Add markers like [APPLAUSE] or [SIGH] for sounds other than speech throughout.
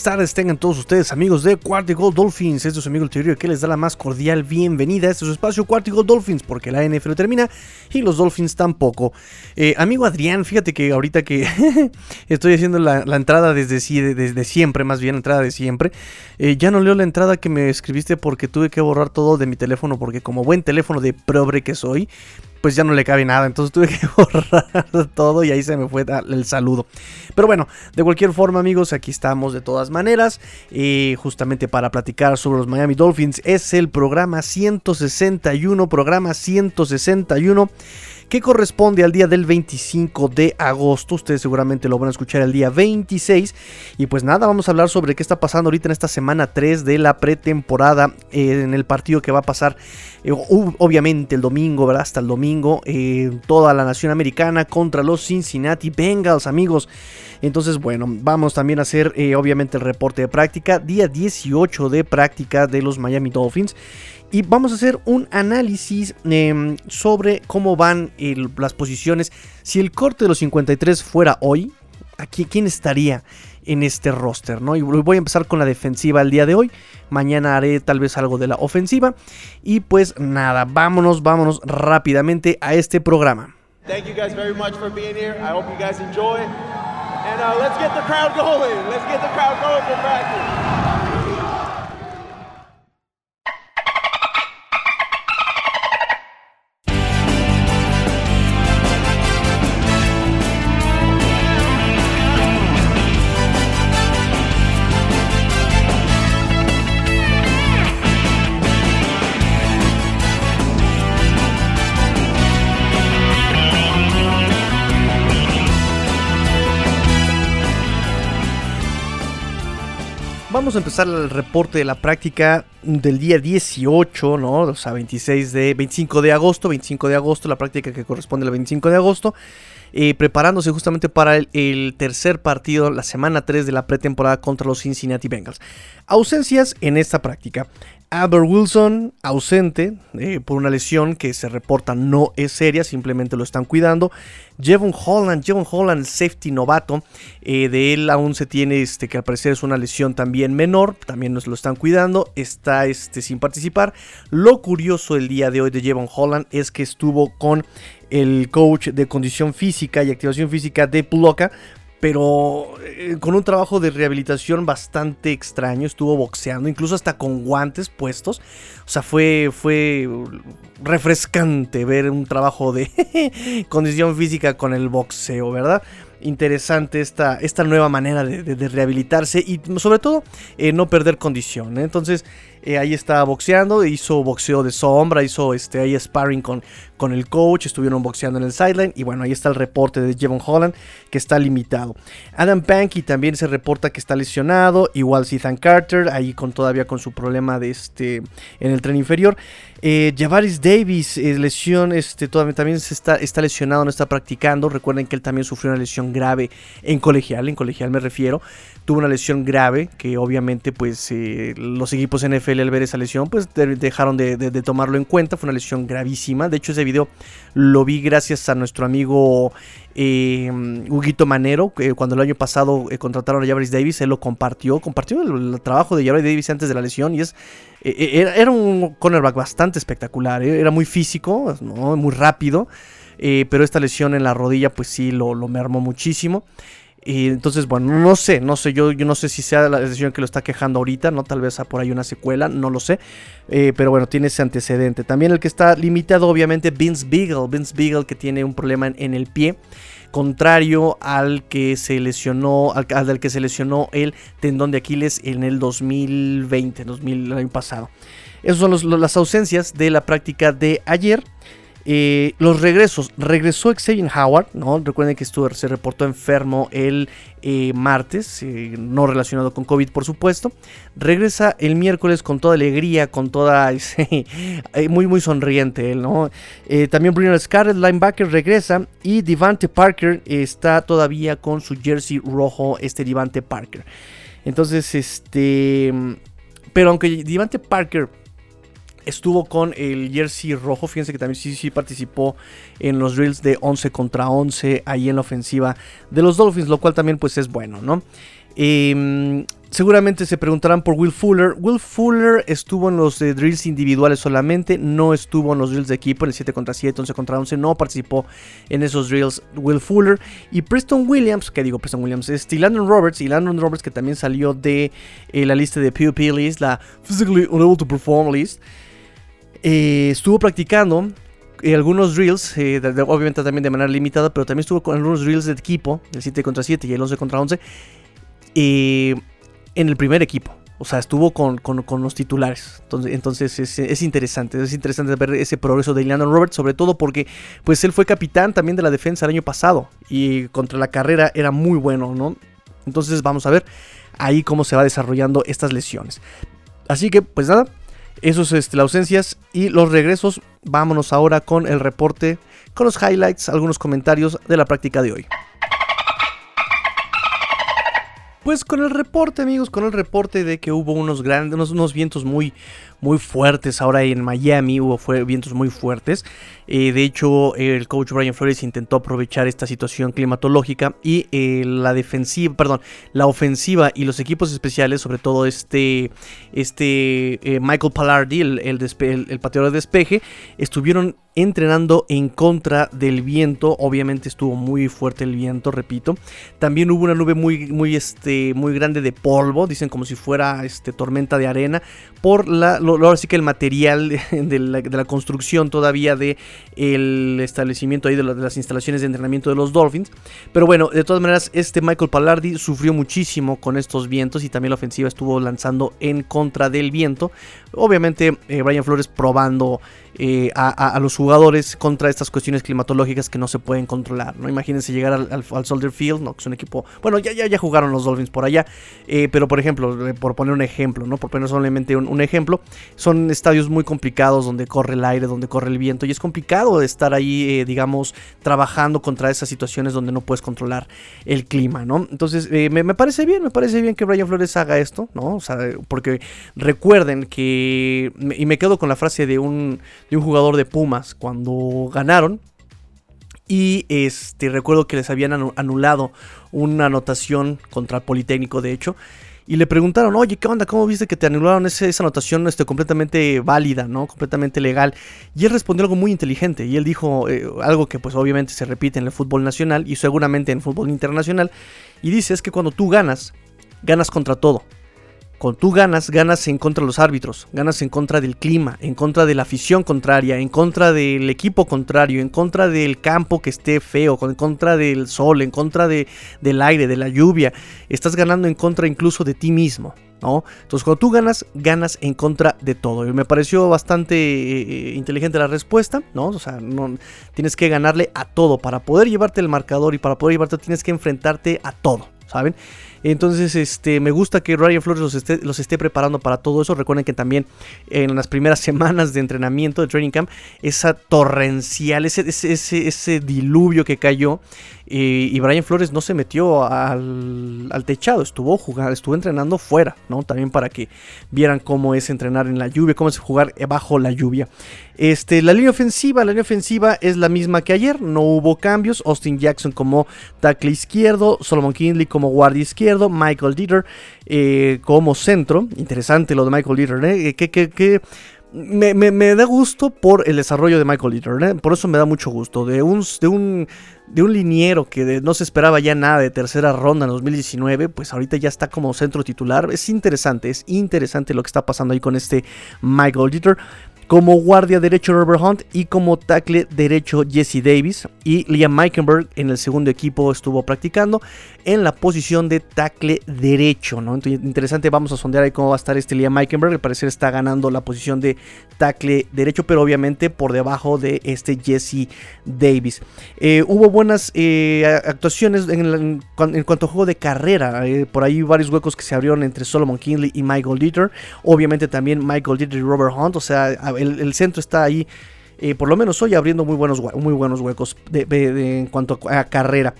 buenas tardes tengan todos ustedes amigos de Cuartico Dolphins. Este es su amigo el Teorio que les da la más cordial bienvenida a este su espacio Cuartico Dolphins porque la NFL termina y los Dolphins tampoco. Eh, amigo Adrián, fíjate que ahorita que [LAUGHS] estoy haciendo la, entrada desde, desde, siempre, más bien entrada de siempre, eh, ya no leo la entrada que me escribiste porque tuve que borrar todo de mi teléfono porque como buen teléfono de pobre que soy, pues ya no le cabe nada. Entonces tuve [LAUGHS] que borrar todo y ahí se me fue el saludo. Pero bueno, de cualquier forma, amigos, aquí estamos de todas maneras. Y justamente para platicar sobre los Miami Dolphins. Es el programa 161. Programa 161 que corresponde al día del 25 de agosto. Ustedes seguramente lo van a escuchar el día 26. Y pues nada, vamos a hablar sobre qué está pasando ahorita en esta semana 3 de la pretemporada, eh, en el partido que va a pasar, eh, obviamente el domingo, ¿verdad? Hasta el domingo, eh, toda la nación americana contra los Cincinnati Bengals, amigos. Entonces, bueno, vamos también a hacer obviamente el reporte de práctica, día 18 de práctica de los Miami Dolphins. Y vamos a hacer un análisis em, sobre cómo van las posiciones. Si el corte de los 53 fuera hoy, aquí, ¿quién estaría en este roster? ¿no? Y voy a empezar con la defensiva el día de hoy. Mañana haré tal vez algo de la ofensiva. Y pues nada, vámonos, vámonos rápidamente a este programa. Thank you guys very much for being here. I hope you guys enjoy. And uh, let's get the crowd going. Let's get the crowd going for practice. Vamos a empezar el reporte de la práctica del día 18, ¿no? O sea, 26 de, 25 de agosto, 25 de agosto, la práctica que corresponde al 25 de agosto. Eh, preparándose justamente para el, tercer partido, la semana 3 de la pretemporada contra los Cincinnati Bengals. Ausencias en esta práctica. Albert Wilson ausente eh, por una lesión que se reporta no es seria, simplemente lo están cuidando. Jevon Holland, Jevon Holland, safety novato, eh, de él aún se tiene este, que al parecer es una lesión también menor, también nos lo están cuidando, está este, sin participar. Lo curioso el día de hoy de Jevon Holland es que estuvo con el coach de condición física y activación física de Puloca pero eh, con un trabajo de rehabilitación bastante extraño. Estuvo boxeando, incluso hasta con guantes puestos. O sea, fue, fue refrescante ver un trabajo de [LAUGHS] condición física con el boxeo, ¿verdad? interesante esta, esta nueva manera de, rehabilitarse y sobre todo eh, no perder condición. ¿eh? Entonces eh, ahí estaba boxeando, hizo boxeo de sombra, hizo este, ahí sparring con, con el coach, estuvieron boxeando en el sideline y bueno, ahí está el reporte de Jevon Holland que está limitado. Adam Pankey también se reporta que está lesionado, igual Ethan Carter, ahí con todavía con su problema de este en el tren inferior. Eh, Javaris Davis, eh, lesión, este, todavía, también se está, está lesionado, no está practicando. Recuerden que él también sufrió una lesión grave en colegial, en colegial me refiero. Tuvo una lesión grave que obviamente pues eh, los equipos NFL al ver esa lesión pues dejaron de, tomarlo en cuenta. Fue una lesión gravísima. De hecho ese video lo vi gracias a nuestro amigo eh, Huguito Manero, cuando el año pasado contrataron a Javaris Davis, él lo compartió, compartió el, trabajo de Javaris Davis antes de la lesión y es era, un cornerback bastante espectacular, era muy físico, muy rápido, pero esta lesión en la rodilla pues sí lo, lo mermó muchísimo. Y entonces, bueno, no sé, no sé, yo, yo no sé si sea la decisión que lo está quejando ahorita, ¿no? Tal vez por ahí una secuela, no lo sé. Eh, pero bueno, tiene ese antecedente. También el que está limitado, obviamente, Vince Beagle. Vince Beagle que tiene un problema en, el pie. Contrario al que se lesionó, al, que se lesionó el tendón de Aquiles en el 2020, 2000, el año pasado. Esas son las ausencias de la práctica de ayer. Eh, los regresos. Regresó Xavier Howard, ¿no? Recuerden que estuvo, se reportó enfermo el eh, martes, eh, no relacionado con COVID, por supuesto. Regresa el miércoles con toda alegría, con toda. [LAUGHS] muy, muy sonriente él, ¿no? también Bruno Scarlett, linebacker, regresa. Y Devante Parker está todavía con su jersey rojo, este Devante Parker. Entonces, este. Pero aunque Devante Parker estuvo con el jersey rojo. Fíjense que también sí, sí participó en los drills de 11 contra 11 ahí en la ofensiva de los Dolphins, lo cual también pues es bueno, ¿no? Em, Seguramente se preguntarán por Will Fuller. Will Fuller estuvo en los eh, drills individuales solamente, no estuvo en los drills de equipo, en el 7 contra 7, 11 contra 11, no participó en esos drills Will Fuller. Y Preston Williams, que digo Preston Williams, es Landon Roberts, y Landon Roberts que también salió de eh, la lista de PUP list, la Physically Unable to Perform list, eh, estuvo practicando algunos drills, obviamente también de manera limitada, pero también estuvo con algunos drills de equipo, el 7 contra 7 y el 11 contra 11 en el primer equipo. O sea, estuvo con, los titulares. Entonces, entonces es, interesante. Es interesante ver ese progreso de Leandro Roberts. Sobre todo porque pues él fue capitán también de la defensa el año pasado. Y contra la carrera era muy bueno, ¿no? Entonces vamos a ver ahí cómo se va desarrollando estas lesiones. Así que, pues nada. Esos este, las ausencias y los regresos. Vámonos ahora con el reporte, con los highlights, algunos comentarios de la práctica de hoy. Pues con el reporte, amigos, con el reporte de que hubo unos grandes, unos, vientos muy, muy fuertes ahora en Miami, hubo vientos muy fuertes. Eh, de hecho, el coach Brian Flores intentó aprovechar esta situación climatológica y eh, la defensiva, perdón, la ofensiva y los equipos especiales, sobre todo este, este eh, Michael Pallardi, el, el, pateador de despeje, estuvieron entrenando en contra del viento. Obviamente estuvo muy fuerte el viento, repito. También hubo una nube muy, muy, este, muy grande de polvo, dicen como si fuera este, tormenta de arena, por la, lo, que el material [LAUGHS] de la, construcción todavía de el establecimiento ahí de, las instalaciones de entrenamiento de los Dolphins. Pero bueno, de todas maneras, este Michael Pallardi sufrió muchísimo con estos vientos y también la ofensiva estuvo lanzando en contra del viento. Obviamente, eh, Brian Flores probando eh, a, los jugadores contra estas cuestiones climatológicas que no se pueden controlar. ¿no? Imagínense llegar al, Soldier Field, ¿no? que es un equipo. Bueno, ya, ya, ya jugaron los Dolphins por allá. Eh, pero por ejemplo, por poner un ejemplo, ¿no? Por poner solamente un, un, ejemplo, son estadios muy complicados donde corre el aire, donde corre el viento. Y es complicado estar ahí, digamos, trabajando contra esas situaciones donde no puedes controlar el clima, ¿no? Entonces, me, me, parece bien, me parece bien que Brian Flores haga esto, ¿no? O sea, porque recuerden que. Y me quedo con la frase de un de un jugador de Pumas cuando ganaron. Y este, recuerdo que les habían anulado una anotación contra el Politécnico, de hecho. Y le preguntaron, oye, ¿qué onda? ¿Cómo viste que te anularon esa, anotación este, completamente válida, ¿no? Completamente legal. Y él respondió algo muy inteligente. Y él dijo eh, algo que pues obviamente se repite en el fútbol nacional y seguramente en el fútbol internacional. Y dice, es que cuando tú ganas, ganas contra todo. Cuando tú ganas, ganas en contra de los árbitros, ganas en contra del clima, en contra de la afición contraria, en contra del equipo contrario, en contra del campo que esté feo, en contra del sol, en contra de, del aire, de la lluvia. Estás ganando en contra incluso de ti mismo. ¿No? Entonces cuando tú ganas, ganas en contra de todo. Y me pareció bastante eh, inteligente la respuesta, ¿no? O sea, no, tienes que ganarle a todo. Para poder llevarte el marcador y para poder llevarte tienes que enfrentarte a todo, ¿saben? Entonces, este, me gusta que Ryan Flores los esté, los esté preparando para todo eso. Recuerden que también en las primeras [LAUGHS] semanas de entrenamiento de Training Camp, esa torrencial, ese, ese, ese diluvio que cayó, y, Brian Flores no se metió al, techado, estuvo jugando, estuvo entrenando fuera, ¿no? También para que vieran cómo es entrenar en la lluvia, cómo es jugar bajo la lluvia. Este, la línea ofensiva, la línea ofensiva es la misma que ayer, no hubo cambios. Austin Jackson como tackle izquierdo, Solomon Kinley como guardia izquierdo, Michael Dieter eh, como centro. Interesante lo de Michael Dieter, ¿eh? Que, que, que me, da gusto por el desarrollo de Michael Litter, ¿eh? por eso me da mucho gusto. De un, de un, de un liniero que no se esperaba ya nada de tercera ronda en 2019, pues ahorita ya está como centro titular. Es interesante, es interesante lo que está pasando ahí con este Michael Litter como guardia derecho Robert Hunt y como tackle derecho Jesse Davis. Y Liam Meikenberg en el segundo equipo estuvo practicando en la posición de tackle derecho. ¿no? interesante, vamos a sondear ahí cómo va a estar este Liam Meikenberg. Al parecer está ganando la posición de tackle derecho, pero obviamente por debajo de este Jesse Davis. Eh, hubo buenas eh, actuaciones en, cuanto a juego de carrera. Eh, por ahí varios huecos que se abrieron entre Solomon Kinley y Michael Dieter. Obviamente también Michael Dieter y Robert Hunt. O sea, el, centro está ahí, por lo menos hoy, abriendo muy buenos, muy buenos huecos en cuanto a, carrera.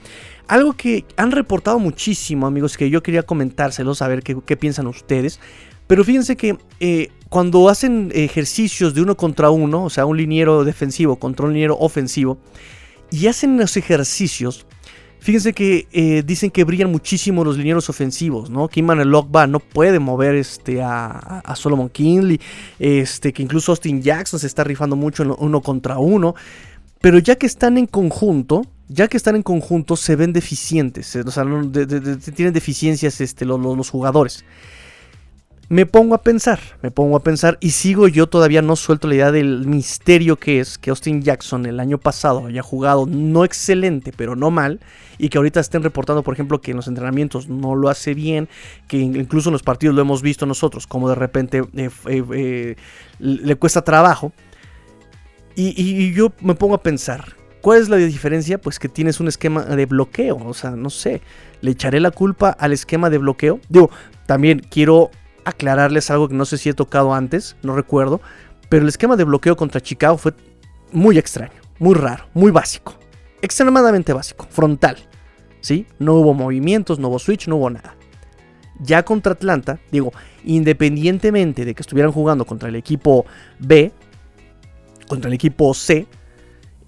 Algo que han reportado muchísimo, amigos, que yo quería comentárselos, a ver qué, piensan ustedes. Pero fíjense que eh, cuando hacen ejercicios de uno contra uno, o sea, un liniero defensivo contra un liniero ofensivo, y hacen los ejercicios, Fíjense que eh, dicen que brillan muchísimo los linieros ofensivos, ¿no? Que Iman Lokba no puede mover este, a, Solomon Kinley, este, que incluso Austin Jackson se está rifando mucho uno contra uno. Pero ya que están en conjunto, ya que están en conjunto, se ven deficientes, o sea, tienen deficiencias este, los jugadores me pongo a pensar, me pongo a pensar y sigo yo todavía no suelto la idea del misterio que es que Austin Jackson el año pasado haya jugado no excelente, pero no mal, y que ahorita estén reportando, por ejemplo, que en los entrenamientos no lo hace bien, que incluso en los partidos lo hemos visto nosotros, como de repente eh, eh, eh, le cuesta trabajo. y yo me pongo a pensar, ¿Cuál es la diferencia? Pues que tienes un esquema de bloqueo. O sea, no sé. ¿Le echaré la culpa al esquema de bloqueo? Digo, también quiero aclararles algo que no sé si he tocado antes, no recuerdo, pero el esquema de bloqueo contra Chicago fue muy extraño, muy raro, muy básico, extremadamente básico, frontal, ¿sí? No hubo movimientos, no hubo switch, no hubo nada. Ya contra Atlanta, digo, independientemente de que estuvieran jugando contra el equipo B, contra el equipo C,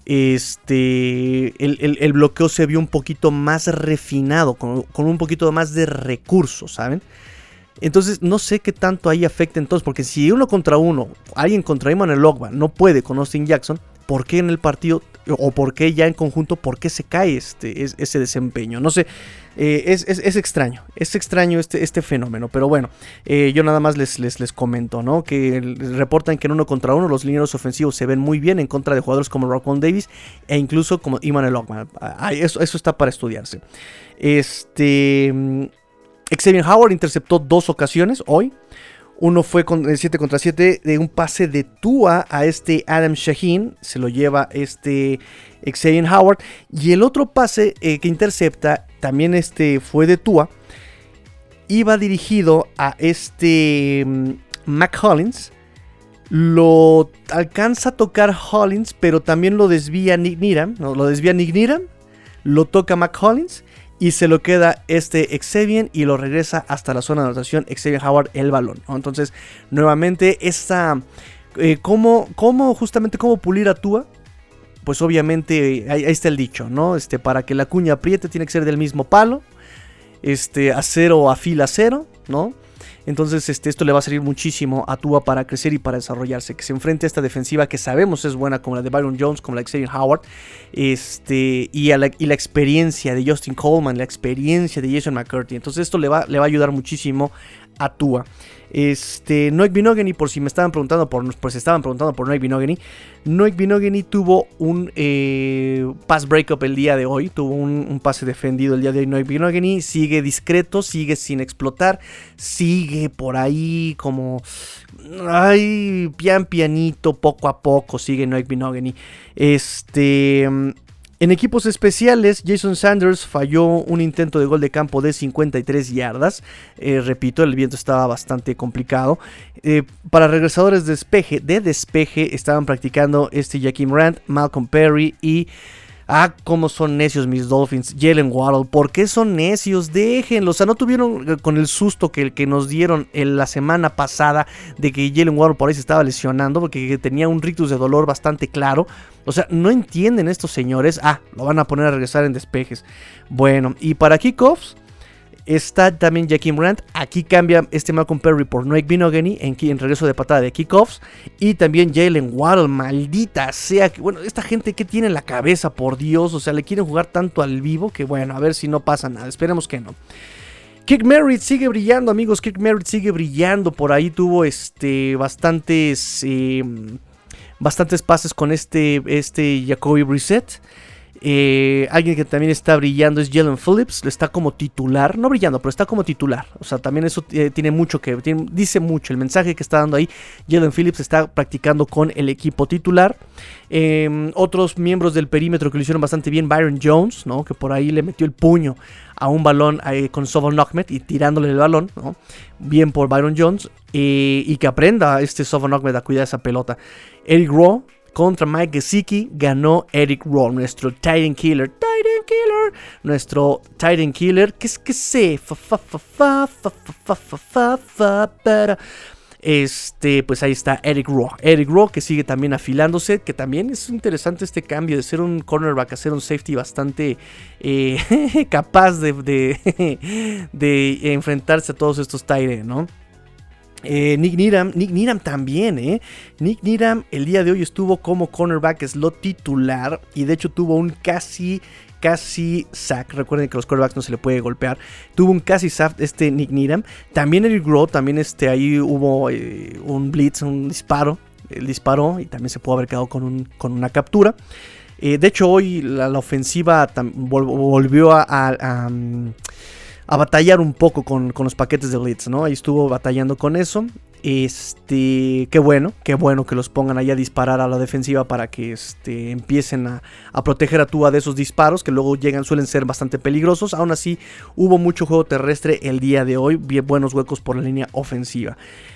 este, el, bloqueo se vio un poquito más refinado, con, con, un poquito más de recursos, ¿saben? Entonces no sé qué tanto ahí afecta entonces, porque si uno contra uno, alguien contra Iman Logba no puede con Austin Jackson, ¿por qué en el partido o por qué ya en conjunto, por qué se cae este, ese desempeño? No sé, eh, es, extraño, es extraño este, este fenómeno, pero bueno, eh, yo nada más les, les, les comento, ¿no? Que reportan que en uno contra uno los lineros ofensivos se ven muy bien en contra de jugadores como Rockwell Davis e incluso como Iman Logba. Eso, eso está para estudiarse. Este... Xavier Howard interceptó dos ocasiones hoy. Uno fue con el 7 contra 7 de un pase de Tua a este Adam Shaheen. Se lo lleva este Xavier Howard. Y el otro pase eh, que intercepta también este fue de Tua. Iba dirigido a este mm, Mac Hollins. Lo alcanza a tocar Hollins, pero también lo desvía Nick Niram. ¿no? Lo desvía Nick. Lo toca Mac Hollins y se lo queda este Xavier y lo regresa hasta la zona de anotación Xavier Howard el balón. Entonces, nuevamente, esta... Eh, ¿cómo, justamente cómo pulir a Tua? Pues obviamente ahí, está el dicho, ¿no? Este, para que la cuña apriete tiene que ser del mismo palo. Este, acero afila acero, ¿no? Entonces, este, esto le va a servir muchísimo a Tua para crecer y para desarrollarse. Que se enfrente a esta defensiva que sabemos es buena, como la de Byron Jones, como la de Xavier Howard. Este, y, la, y la experiencia de Justin Coleman, la experiencia de Jason McCurdy. Entonces, esto le va, le va a ayudar muchísimo a. Este, Noek Binogany, por si me estaban preguntando, por, pues estaban preguntando por Noek Binogany. Noek Binogany tuvo un eh, pass breakup el día de hoy, tuvo un, pase defendido el día de hoy. Noek Binogany sigue discreto, sigue sin explotar, sigue por ahí como, ay, pian pianito, poco a poco, sigue Noek Binogany. Este, en equipos especiales, Jason Sanders falló un intento de gol de campo de 53 yardas. Eh, repito, el viento estaba bastante complicado. Eh, para regresadores de despeje, de despeje estaban practicando este Jaquim Rand, Malcolm Perry y Ah, cómo son necios mis Dolphins. Jalen Waddle, ¿por qué son necios? Déjenlo. O sea, no tuvieron eh, con el susto que, que nos dieron en la semana pasada de que Jalen Waddle por ahí se estaba lesionando porque tenía un rictus de dolor bastante claro. O sea, no entienden estos señores. Ah, lo van a poner a regresar en despejes. Bueno, y para kickoffs, Está también Jaquim Rand. Aquí cambia este Malcolm Perry por Noek Binogany en, en regreso de patada de kickoffs. Y también Jalen Waddle, maldita sea. Que, bueno, esta gente que tiene en la cabeza, por Dios. O sea, le quieren jugar tanto al vivo que bueno, a ver si no pasa nada. Esperemos que no. Kick Merritt sigue brillando, amigos. Kick Merritt sigue brillando. Por ahí tuvo este bastantes. Em, bastantes pases con este, este Jacoby Brissett. Eh, alguien que también está brillando es Jalen Phillips, está como titular, no brillando, pero está como titular. O sea, también eso eh, tiene mucho que, dice mucho el mensaje que está dando ahí. Jalen Phillips está practicando con el equipo titular. Em, otros miembros del perímetro que lo hicieron bastante bien, Byron Jones, ¿no? que por ahí le metió el puño a un balón eh, con Sovon Ahmed y tirándole el balón, ¿no? bien por Byron Jones, y que aprenda este Sovon Ahmed a cuidar esa pelota. Eric Rowe contra Mike Gesicki ganó Eric Roll, nuestro Titan Killer. Titan Killer, nuestro Titan Killer, que es que se. Este, pues ahí está Eric Raw. Eric Raw que sigue también afilándose, que también es interesante este cambio de ser un cornerback a ser un safety bastante eh, capaz de, de, de, enfrentarse a todos estos Tyre, ¿no? Eh, Nick Niram, Nick Niram también, ¿eh? Nick Niram el día de hoy estuvo como cornerback slot titular y de hecho tuvo un casi casi sack. Recuerden que los quarterbacks no se le puede golpear. Tuvo un casi sack este Nick Needham. También Eric Grow, también este, ahí hubo eh, un blitz, un disparo. Él disparó y también se pudo haber quedado con, un, con una captura. Eh, de hecho, hoy la, ofensiva volvió a, a, batallar un poco con, con, los paquetes de blitz, ¿no? Ahí estuvo batallando con eso. Este, qué bueno, qué bueno que los pongan ahí a disparar a la defensiva para que este, empiecen a, a, proteger a Tua de esos disparos que luego llegan, suelen ser bastante peligrosos. Aún así, hubo mucho juego terrestre el día de hoy, bien buenos huecos por la línea ofensiva.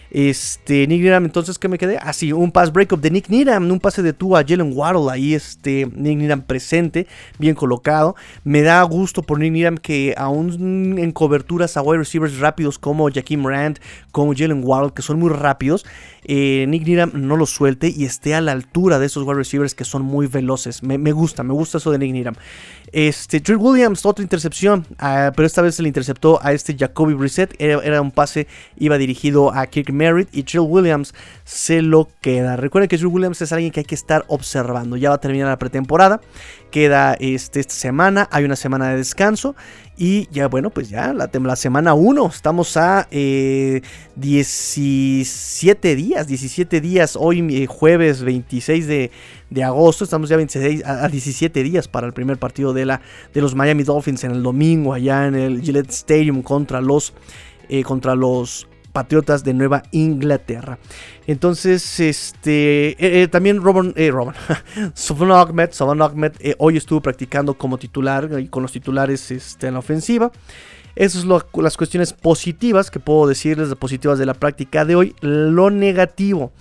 Este, Nick Niram, entonces, ¿qué me quedé? Así, ah, un pass breakup de Nick Niram, un pase de tú a Jalen Waddle, ahí este, Nick Niram presente, bien colocado. Me da gusto por Nick Niram que aún en coberturas a wide receivers rápidos como Jaquim Rand, como Jalen Waddle, que son muy rápidos, eh, Nick Niram no lo suelte y esté a la altura de esos wide receivers que son muy veloces. Me, gusta, me gusta eso de Nick Niram. Este, Williams, otra intercepción, ah, pero esta vez se le interceptó a este Jacoby Brissett. Era, un pase, iba dirigido a Kirk Merritt y Trill Williams se lo queda. Recuerden que Trill Williams es alguien que hay que estar observando. Ya va a terminar la pretemporada, queda este, esta semana, hay una semana de descanso y ya, bueno, pues ya la, la semana 1, estamos a 17 eh, días, 17 días, hoy eh, jueves 26 de, agosto, estamos ya 26, a, 17 días para el primer partido de, la, de los Miami Dolphins en el domingo, allá en el Gillette Stadium contra los, eh, contra los Patriotas de Nueva Inglaterra. Entonces, este, eh, eh, también Robin, eh, Robin, [LAUGHS] Ahmed, Ahmed hoy estuvo practicando como titular y con los titulares este, en la ofensiva. Esas son las cuestiones positivas que puedo decirles, positivas de la práctica de hoy. Lo negativo,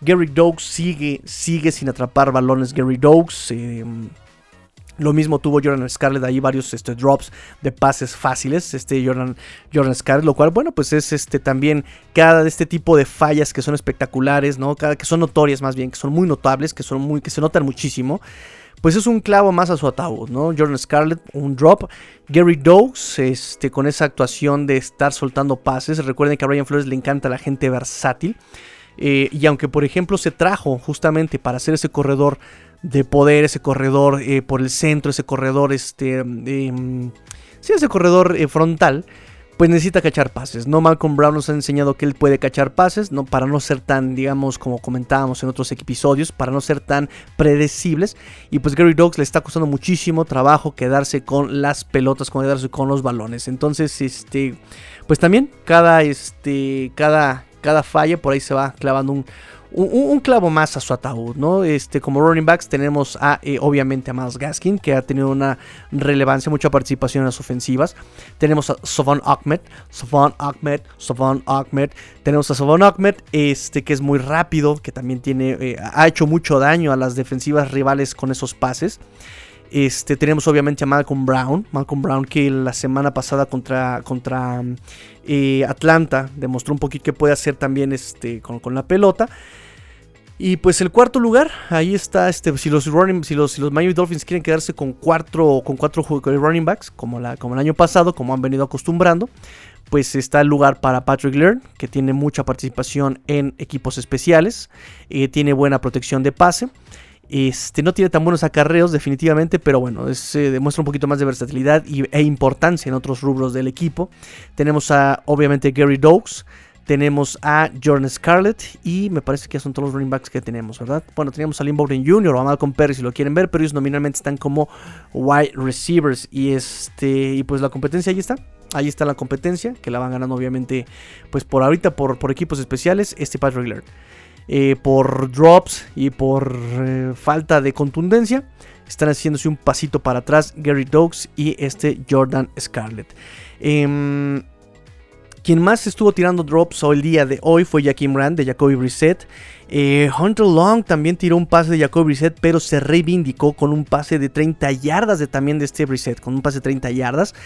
Gary Dogs sigue, sigue sin atrapar balones. Gary Dogs lo mismo tuvo Jordan Scarlett ahí varios este, drops de pases fáciles, este Jordan, Jordan Scarlett, lo cual, bueno, pues es este también cada de este tipo de fallas que son espectaculares, ¿no? Cada que son notorias más bien, que son muy notables, que son muy, que se notan muchísimo. Pues es un clavo más a su ataúd, ¿no? Jordan Scarlett, un drop. Gary Dogs, este, con esa actuación de estar soltando pases. Recuerden que a Brian Flores le encanta la gente versátil. Eh, y aunque, por ejemplo, se trajo justamente para hacer ese corredor de poder, ese corredor eh, por el centro, ese corredor, este, em, sí, ese corredor eh, frontal, pues necesita cachar pases. No Malcolm Brown nos ha enseñado que él puede cachar pases, no para no ser tan, digamos, como comentábamos en otros episodios, para no ser tan predecibles. Y pues Gary Dogs le está costando muchísimo trabajo quedarse con las pelotas, quedarse con los balones. Entonces, este, pues también cada, este, cada, cada falla por ahí se va clavando un un, clavo más a su ataúd, ¿no? Este, como running backs tenemos a, eh, obviamente, a Miles Gaskin, que ha tenido una relevancia, mucha participación en las ofensivas. Tenemos a Sovon Ahmed, Sovon Ahmed, Sovon Ahmed. Tenemos a Sovon Ahmed, este, que es muy rápido, que también tiene, eh, ha hecho mucho daño a las defensivas rivales con esos pases. Este, tenemos obviamente a Malcolm Brown. Malcolm Brown que la semana pasada contra, contra eh, Atlanta demostró un poquito que puede hacer también este, con, con, la pelota. Y pues el cuarto lugar, ahí está, este, si los running, si los, los Miami Dolphins quieren quedarse con cuatro, con cuatro running backs, como, la, como el año pasado, como han venido acostumbrando, pues está el lugar para Patrick Learn, que tiene mucha participación en equipos especiales, eh, tiene buena protección de pase. Este, no tiene tan buenos acarreos definitivamente, pero bueno, se demuestra un poquito más de versatilidad e importancia en otros rubros del equipo. Tenemos a obviamente Gary Doakes, tenemos a Jordan Scarlett y me parece que son todos los running backs que tenemos, ¿verdad? Bueno, teníamos a Lynn Bowden Jr. o a Malcolm Perry si lo quieren ver, pero ellos nominalmente están como wide receivers. Y este y pues la competencia ahí está. Ahí está la competencia, que la van ganando obviamente pues por ahorita por, por equipos especiales, este Patrick Laird. Eh, por drops y por eh, falta de contundencia, están haciéndose un pasito para atrás Gary Dogs y este Jordan Scarlett. Em, Quien más estuvo tirando drops hoy el día de hoy fue Jaquim Rand de Jacoby Brissett. Eh, Hunter Long también tiró un pase de Jacob Brissett, pero se reivindicó con un pase de 30 yardas de, también de este Brissett, con un pase de 30 yardas.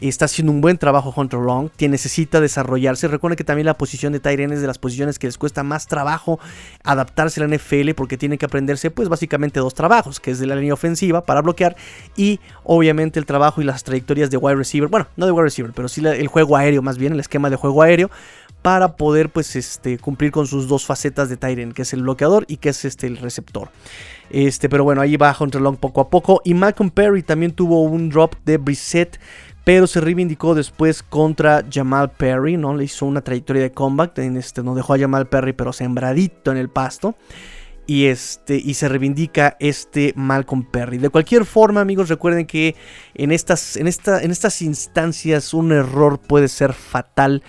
Está haciendo un buen trabajo Hunter Long, que necesita desarrollarse. Recuerden que también la posición de Tyrion es de las posiciones que les cuesta más trabajo adaptarse a la NFL porque tienen que aprenderse pues básicamente dos trabajos, que es de la línea ofensiva para bloquear y obviamente el trabajo y las trayectorias de wide receiver. Bueno, no de wide receiver, pero sí el juego aéreo más bien, el esquema de juego aéreo para poder pues este cumplir con sus dos facetas de Tyren, que es el bloqueador y que es este el receptor. Este, pero bueno, ahí va Hunter Long poco a poco y Malcolm Perry también tuvo un drop de Brissett pero se reivindicó después contra Jamal Perry, ¿no? Le hizo una trayectoria de comeback, en este, no dejó a Jamal Perry, pero sembradito en el pasto. Y, este, y se reivindica este Malcolm Perry. De cualquier forma, amigos, recuerden que en estas, en, esta, en estas instancias un error puede ser fatal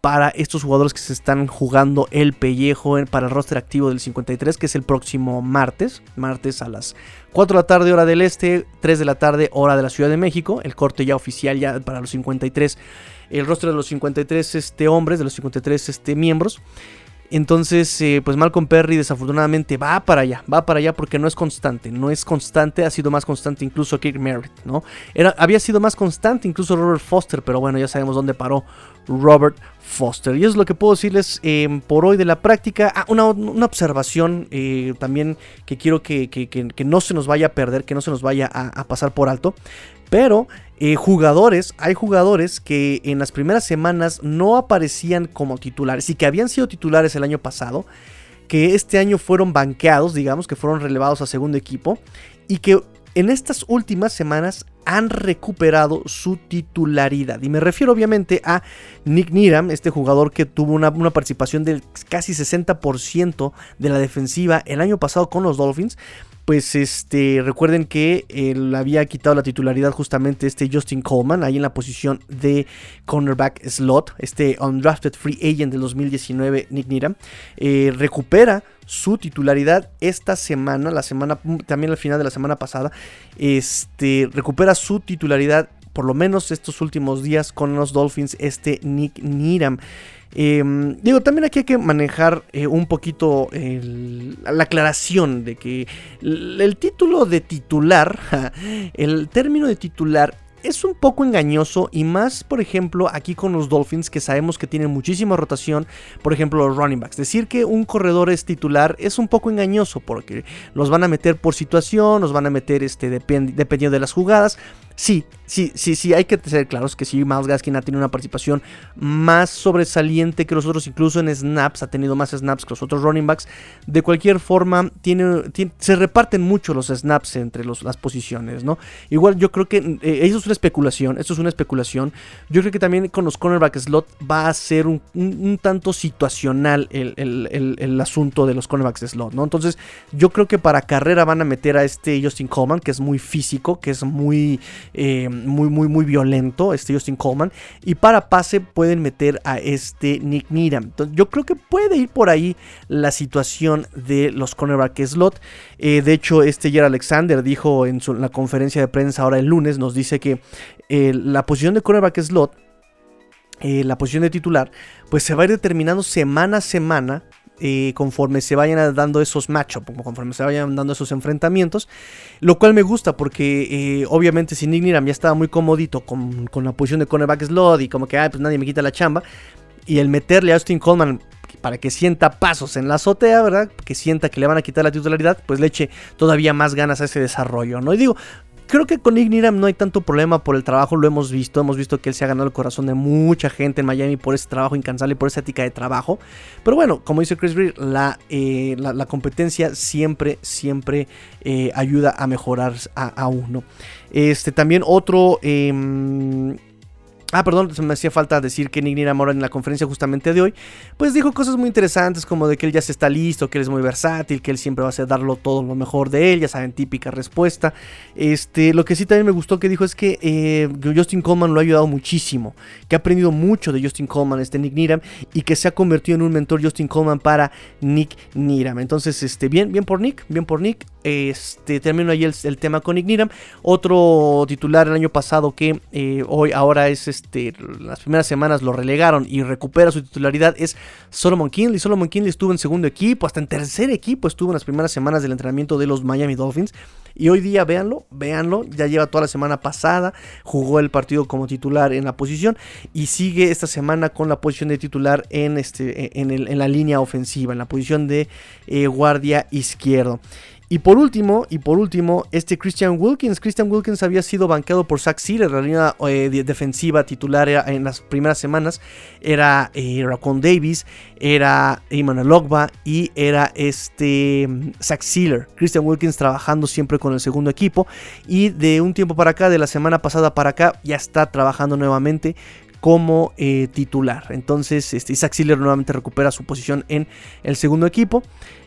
para estos jugadores que se están jugando el pellejo para el roster activo del 53, que es el próximo martes, martes a las 4 de la tarde hora del este, 3 de la tarde hora de la Ciudad de México, el corte ya oficial ya para los 53, el roster de los 53 este, hombres, de los 53 este, miembros. Entonces, eh, pues Malcolm Perry desafortunadamente va para allá, va para allá porque no es constante, no es constante, ha sido más constante incluso Kirk Merritt, ¿no? Era, había sido más constante incluso Robert Foster, pero bueno, ya sabemos dónde paró Robert Foster. Y eso es lo que puedo decirles em, por hoy de la práctica. Ah, una, observación eh, también que quiero que, no se nos vaya a perder, que no se nos vaya a pasar por alto. Pero eh, jugadores, hay jugadores que en las primeras semanas no aparecían como titulares y que habían sido titulares el año pasado, que este año fueron banqueados, digamos, que fueron relevados a segundo equipo y que en estas últimas semanas han recuperado su titularidad. Y me refiero obviamente a Nick Niram, este jugador que tuvo una, una, participación del casi 60% de la defensiva el año pasado con los Dolphins pues este, recuerden que él había quitado la titularidad justamente este Justin Coleman, ahí en la posición de cornerback slot, este undrafted free agent del 2019, Nick Nira, eh, recupera su titularidad esta semana, la semana, también al final de la semana pasada, este, recupera su titularidad por lo menos estos últimos días con los Dolphins, este Nick Niram. Em, digo, también aquí hay que manejar eh, un poquito la aclaración de que el título de titular, [LAUGHS] el término de titular es un poco engañoso y más, por ejemplo, aquí con los Dolphins que sabemos que tienen muchísima rotación, por ejemplo, los running backs. Decir que un corredor es titular es un poco engañoso porque los van a meter por situación, los van a meter este, dependiendo de las jugadas. Sí, sí, sí, sí, hay que ser claros que sí, Miles Gaskin ha tenido una participación más sobresaliente que los otros, incluso en snaps, ha tenido más snaps que los otros running backs. De cualquier forma, tiene, se reparten mucho los snaps entre las posiciones, ¿no? Igual yo creo que eh, eso es una especulación, esto es una especulación. Yo creo que también con los cornerback slot va a ser un, tanto situacional el, asunto de los cornerbacks slot, ¿no? Entonces, yo creo que para carrera van a meter a este Justin Coleman, que es muy físico, que es muy eh, muy, muy, muy violento, este Justin Coleman. Y para pase pueden meter a este Nick Needham. Entonces, yo creo que puede ir por ahí la situación de los cornerback slot. Eh, de hecho, este Jerry Alexander dijo en, la conferencia de prensa ahora el lunes, nos dice que eh, la posición de cornerback slot la posición de titular, pues se va a ir determinando semana a semana eh, conforme se vayan dando esos matchups, conforme se vayan dando esos enfrentamientos. Lo cual me gusta porque eh, obviamente si Nick ya estaba muy comodito con, la posición de cornerback slot y como que pues nadie me quita la chamba. Y el meterle a Austin Coleman para que sienta pasos en la azotea, ¿verdad? Que sienta que le van a quitar la titularidad, pues le eche todavía más ganas a ese desarrollo, ¿no? Y digo, creo que con Igniram no hay tanto problema por el trabajo, lo hemos visto, hemos visto que él se ha ganado el corazón de mucha gente en Miami por ese trabajo incansable, por esa ética de trabajo. Pero bueno, como dice Chris Greer, la, eh, la, competencia siempre, siempre eh, ayuda a mejorar a, uno. Este, también otro... Em, Ah, perdón, me hacía falta decir que Nick Niram en la conferencia justamente de hoy, pues dijo cosas muy interesantes como de que él ya se está listo, que él es muy versátil, que él siempre va a hacer darlo todo lo mejor de él, ya saben, típica respuesta. Este, lo que sí también me gustó que dijo es que eh, Justin Coleman lo ha ayudado muchísimo, que ha aprendido mucho de Justin Coleman, este Nick Niram, y que se ha convertido en un mentor Justin Coleman para Nick Niram. Entonces, este, bien, bien por Nick, bien por Nick este, terminó ahí el, tema con Igniram. Otro titular el año pasado que eh, hoy, ahora es este, las primeras semanas lo relegaron y recupera su titularidad es Solomon Kinley. Solomon Kinley estuvo en segundo equipo, hasta en tercer equipo estuvo en las primeras semanas del entrenamiento de los Miami Dolphins. Y hoy día, véanlo, véanlo, ya lleva toda la semana pasada, jugó el partido como titular en la posición y sigue esta semana con la posición de titular en, este, en, la línea ofensiva, en la posición de eh, guardia izquierdo. Y por último, y por último, este Christian Wilkins. Christian Wilkins había sido banqueado por Zach Sealer, la línea eh, defensiva titular en las primeras semanas. Era eh, Racon Davis, era Emmanuel Ogba y era este Zach Sealer. Christian Wilkins trabajando siempre con el segundo equipo. Y de un tiempo para acá, de la semana pasada para acá, ya está trabajando nuevamente como eh, titular. Entonces, este, Isaac Siller nuevamente recupera su posición en el segundo equipo.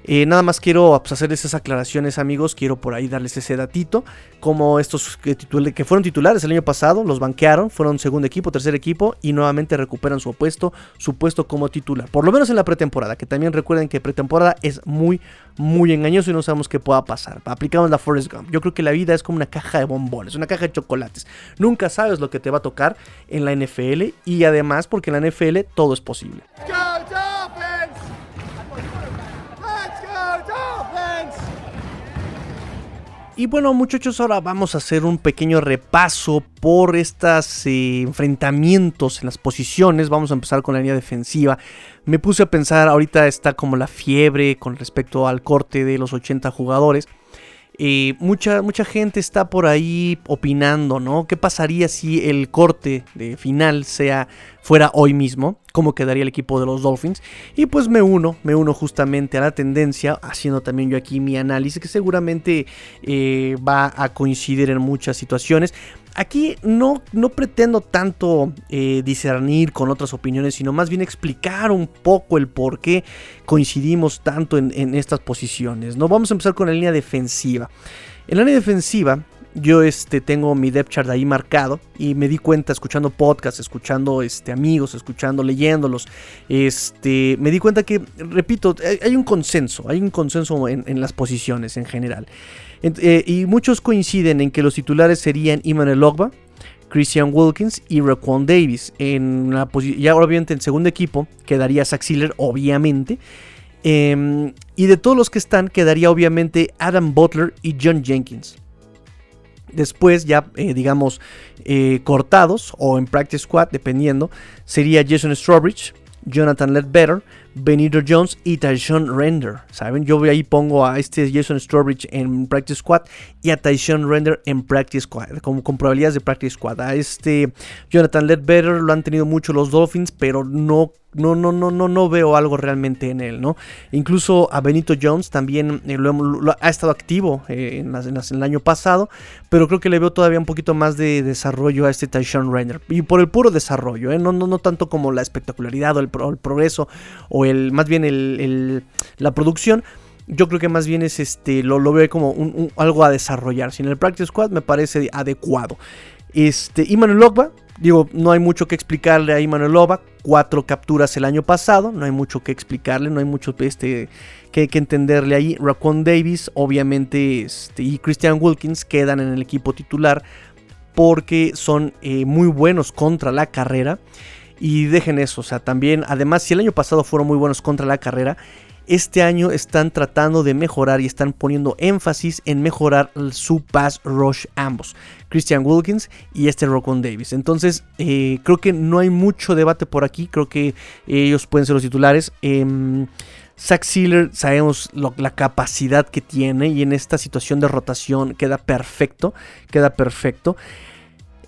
Eh, nada más quiero pues, hacerles esas aclaraciones, amigos. Quiero por ahí darles ese datito. Como estos que, que, fueron titulares el año pasado, los banquearon, fueron segundo equipo, tercer equipo y nuevamente recuperan su puesto, su puesto como titular. Por lo menos en la pretemporada, que también recuerden que pretemporada es muy, muy engañoso y no sabemos qué pueda pasar. Aplicamos la Forest Gump. Yo creo que la vida es como una caja de bombones, una caja de chocolates. Nunca sabes lo que te va a tocar en la NFL y además porque en la NFL todo es posible. Y bueno muchachos, ahora vamos a hacer un pequeño repaso por estos eh, enfrentamientos en las posiciones. Vamos a empezar con la línea defensiva. Me puse a pensar, ahorita está como la fiebre con respecto al corte de los 80 jugadores. Mucha, mucha gente está por ahí opinando, ¿no? ¿Qué pasaría si el corte de final sea fuera hoy mismo? ¿Cómo quedaría el equipo de los Dolphins? Y pues me uno, me uno justamente a la tendencia, haciendo también yo aquí mi análisis, que seguramente eh, va a coincidir en muchas situaciones. Aquí no, no pretendo tanto eh, discernir con otras opiniones, sino más bien explicar un poco el por qué coincidimos tanto en, estas posiciones. ¿no? Vamos a empezar con la línea defensiva. En la línea defensiva, yo este, tengo mi depth chart ahí marcado y me di cuenta escuchando podcasts, escuchando este, amigos, escuchando, leyéndolos. Este, me di cuenta que, repito, hay un consenso, hay un consenso en, en las posiciones en general. Eh, y muchos coinciden en que los titulares serían Emmanuel Ogba, Christian Wilkins y Raquan Davis. En la ya obviamente en segundo equipo quedaría Zach Sealer, obviamente. Em, y de todos los que están quedaría obviamente Adam Butler y John Jenkins. Después ya eh, digamos eh, cortados o en practice squad dependiendo sería Jason Strawbridge, Jonathan Ledbetter, Benito Jones y Tyson Render. ¿Saben? Yo ahí pongo a este Jason Strawbridge en Practice Squad y a Tyson Render en Practice Squad, con, probabilidades de Practice Squad. A este Jonathan Ledbetter lo han tenido mucho los Dolphins, pero no no, no, no, no, no veo algo realmente en él, ¿no? Incluso a Benito Jones también eh, lo, ha estado activo eh, en, el año pasado, pero creo que le veo todavía un poquito más de desarrollo a este Tyshawn Renner. Y por el puro desarrollo, ¿eh? no, no, no tanto como la espectacularidad o el, progreso, o más bien la producción. Yo creo que más bien es este, lo, lo veo como algo a desarrollar. Si en el Practice Squad me parece adecuado. Este, Iman Logba, Digo, no hay mucho que explicarle a Imanol Lova. Cuatro capturas el año pasado. No hay mucho que explicarle. No hay mucho este, que, entenderle ahí. Raquan Davis, obviamente, este, y Christian Wilkins quedan en el equipo titular. Porque son eh, muy buenos contra la carrera. Y dejen eso. O sea, también, además, si el año pasado fueron muy buenos contra la carrera este año están tratando de mejorar y están poniendo énfasis en mejorar su pass rush ambos, Christian Wilkins y este Rocon Davis. Entonces, eh, creo que no hay mucho debate por aquí, creo que ellos pueden ser los titulares. Eh, Zach Sealer sabemos la capacidad que tiene y en esta situación de rotación queda perfecto, queda perfecto.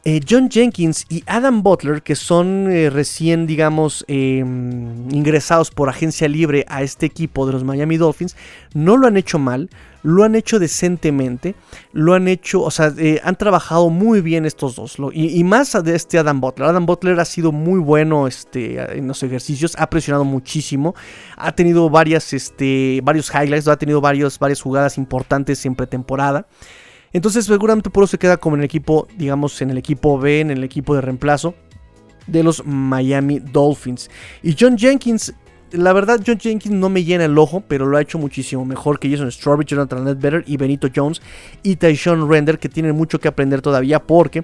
Eh, John Jenkins y Adam Butler, que son eh, recién, digamos, em, ingresados por agencia libre a este equipo de los Miami Dolphins, no lo han hecho mal, lo han hecho decentemente, lo han hecho, o sea, eh, han trabajado muy bien estos dos. y, más de este Adam Butler. Adam Butler ha sido muy bueno este, en los ejercicios, ha presionado muchísimo, ha tenido varias, este, varios highlights, ha tenido varios, varias jugadas importantes en pretemporada. Entonces seguramente por eso se queda como en el equipo, digamos, en el equipo B, en el equipo de reemplazo de los Miami Dolphins. Y John Jenkins la verdad, John Jenkins no me llena el ojo, pero lo ha hecho muchísimo mejor que Jason Strawberry, Jonathan Ledbetter y Benito Jones y Tyshon Render, que tienen mucho que aprender todavía porque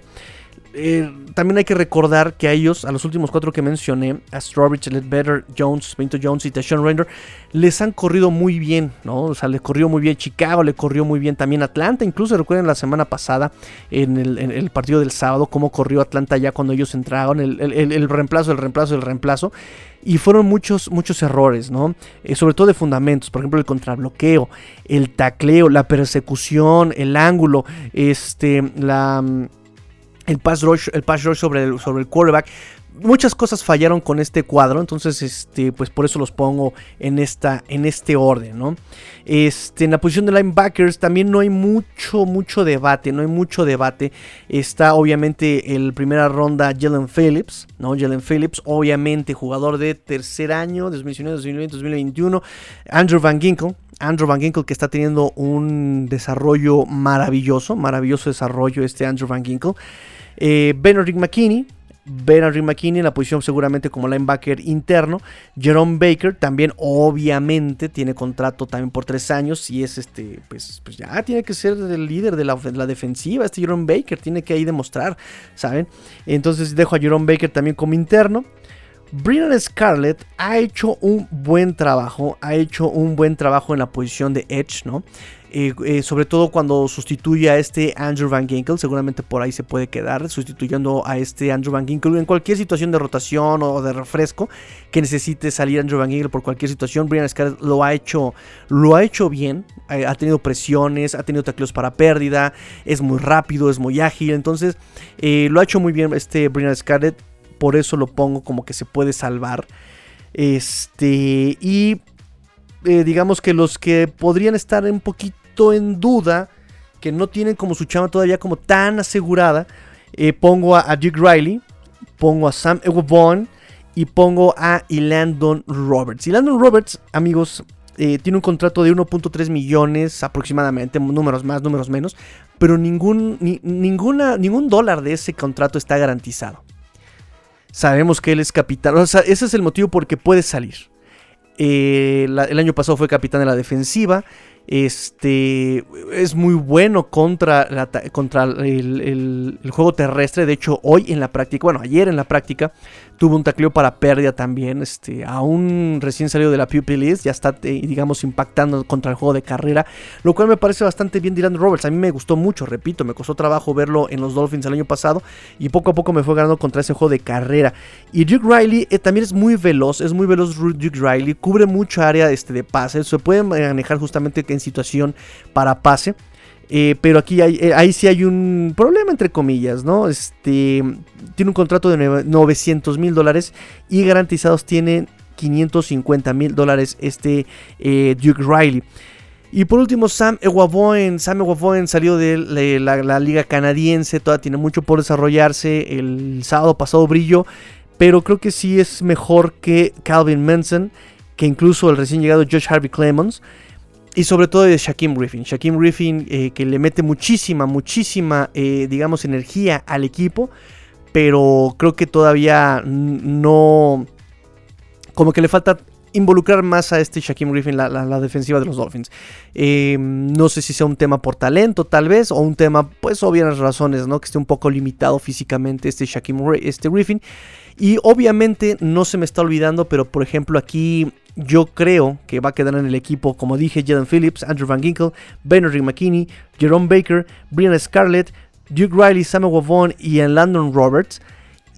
eh, también hay que recordar que a ellos, a los últimos cuatro que mencioné, a Strawbridge, Ledbetter, Jones, Benito Jones y Tashawn Render, les han corrido muy bien, ¿no? O sea, les corrió muy bien Chicago, le corrió muy bien también Atlanta. Incluso recuerden la semana pasada, en el, partido del sábado, cómo corrió Atlanta ya cuando ellos entraron, el, reemplazo, el reemplazo, el reemplazo. Y fueron muchos, muchos errores, ¿no? Eh, sobre todo de fundamentos, por ejemplo, el contrabloqueo, el tacleo, la persecución, el ángulo, este, la el pass rush, el pass rush sobre, el, sobre el quarterback. Muchas cosas fallaron con este cuadro, entonces este, pues por eso los pongo en, esta, en este orden, ¿no? Este, en la posición de linebackers también no hay mucho, mucho debate, no hay mucho debate. Está obviamente el primera ronda Jalen Phillips, ¿no? Jalen Phillips, obviamente jugador de tercer año, 2019, 2020, 2021. Andrew Van Ginkle, Andrew Van Ginkle que está teniendo un desarrollo maravilloso, maravilloso desarrollo este Andrew Van Ginkle. Eh, McKinney, Benedict McKinney en la posición seguramente como linebacker interno. Jerome Baker también obviamente tiene contrato también por tres años y es este, pues, pues ya tiene que ser el líder de la, defensiva. Este Jerome Baker tiene que ahí demostrar, ¿saben? Entonces dejo a Jerome Baker también como interno. Brian Scarlett ha hecho un buen trabajo, ha hecho un buen trabajo en la posición de Edge, ¿no? Eh, eh, sobre todo cuando sustituye a este Andrew Van Ginkel, seguramente por ahí se puede quedar, sustituyendo a este Andrew Van Ginkel en cualquier situación de rotación o de refresco que necesite salir Andrew Van Ginkel por cualquier situación. Brian Scarlett lo ha hecho, lo ha hecho bien, eh, ha tenido presiones, ha tenido tacleos para pérdida, es muy rápido, es muy ágil, entonces lo ha hecho muy bien este Brian Scarlett por eso lo pongo como que se puede salvar. Este, y digamos que los que podrían estar un poquito en duda, que no tienen como su chama todavía como tan asegurada, eh, pongo a, Dick Riley, pongo a Sam Ewabon y pongo a Landon Roberts. Y Landon Roberts, amigos, eh, tiene un contrato de 1.3 millones aproximadamente, números más, números menos, pero ningún, ninguna, ningún dólar de ese contrato está garantizado. Sabemos que él es capitán. O sea, ese es el motivo por que puede salir. Eh, el año pasado fue capitán de la defensiva. Este es muy bueno contra, contra el, juego terrestre. De hecho, hoy en la práctica, bueno, ayer en la práctica, tuvo un tacleo para pérdida también. Este, aún recién salido de la List, ya está, eh, digamos, impactando contra el juego de carrera. Lo cual me parece bastante bien Dylan Roberts. A mí me gustó mucho, repito, me costó trabajo verlo en los Dolphins el año pasado. Y poco a poco me fue ganando contra ese juego de carrera. Y Duke Riley eh, también es muy veloz, es muy veloz Duke Riley. Cubre mucha área este, de pase. Se puede manejar justamente en situación para pase. Eh, pero aquí hay, eh, ahí sí hay un problema, entre comillas, ¿no? Este, tiene un contrato de 900 mil dólares y garantizados tiene 550 mil dólares este eh, Duke Riley. Y por último, Sam Ewaboen. Sam Ewaboen salió de la, liga canadiense, todavía tiene mucho por desarrollarse. El sábado pasado brilló, pero creo que sí es mejor que Calvin Manson, que incluso el recién llegado Josh Harvey Clemons. Y sobre todo de Shaquem Griffin. Shaquem Griffin eh, que le mete muchísima, muchísima, eh, digamos, energía al equipo. Pero creo que todavía no... Como que le falta involucrar más a este Shaquem Griffin, la, la, defensiva de los Dolphins. Eh, no sé si sea un tema por talento, tal vez, o un tema, pues, obvias razones, ¿no? Que esté un poco limitado físicamente este Shaquem este Griffin. Y obviamente no se me está olvidando, pero por ejemplo aquí yo creo que va a quedar en el equipo, como dije, Jaden Phillips, Andrew Van Ginkle, Benedict McKinney, Jerome Baker, Brian Scarlett, Duke Riley, Samuel Wavon y Landon Roberts.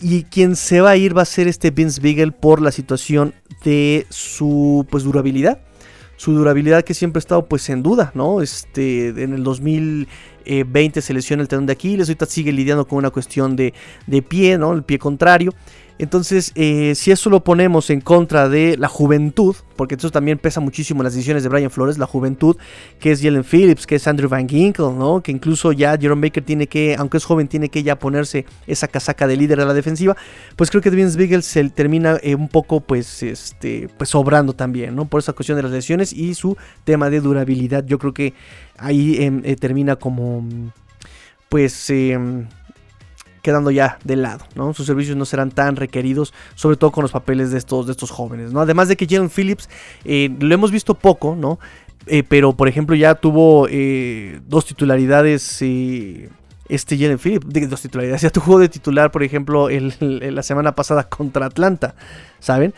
Y quien se va a ir va a ser este Vince Beagle por la situación de su pues, durabilidad. Su durabilidad que siempre ha estado pues en duda, ¿no? Este, en el 2020 se lesiona el tendón de Aquiles, ahorita sigue lidiando con una cuestión de, de pie, ¿no? El pie contrario. Entonces, eh, si eso lo ponemos en contra de la juventud, porque eso también pesa muchísimo en las decisiones de Brian Flores, la juventud, que es Jalen Phillips, que es Andrew Van Ginkle, ¿no? Que incluso ya Jerome Baker tiene que, aunque es joven, tiene que ya ponerse esa casaca de líder de la defensiva, pues creo que Vince Beagle se termina eh, un poco, pues, este, pues sobrando también, ¿no? Por esa cuestión de las lesiones y su tema de durabilidad. Yo creo que ahí em, eh, termina como, pues, em, quedando ya de lado, ¿no? Sus servicios no serán tan requeridos, sobre todo con los papeles de estos, de estos jóvenes, ¿no? Además de que Jalen Phillips eh, lo hemos visto poco, ¿no? Eh, pero por ejemplo ya tuvo eh, dos titularidades este Jalen Phillips, dos titularidades, ya tuvo de titular por ejemplo la semana pasada contra Atlanta, ¿saben?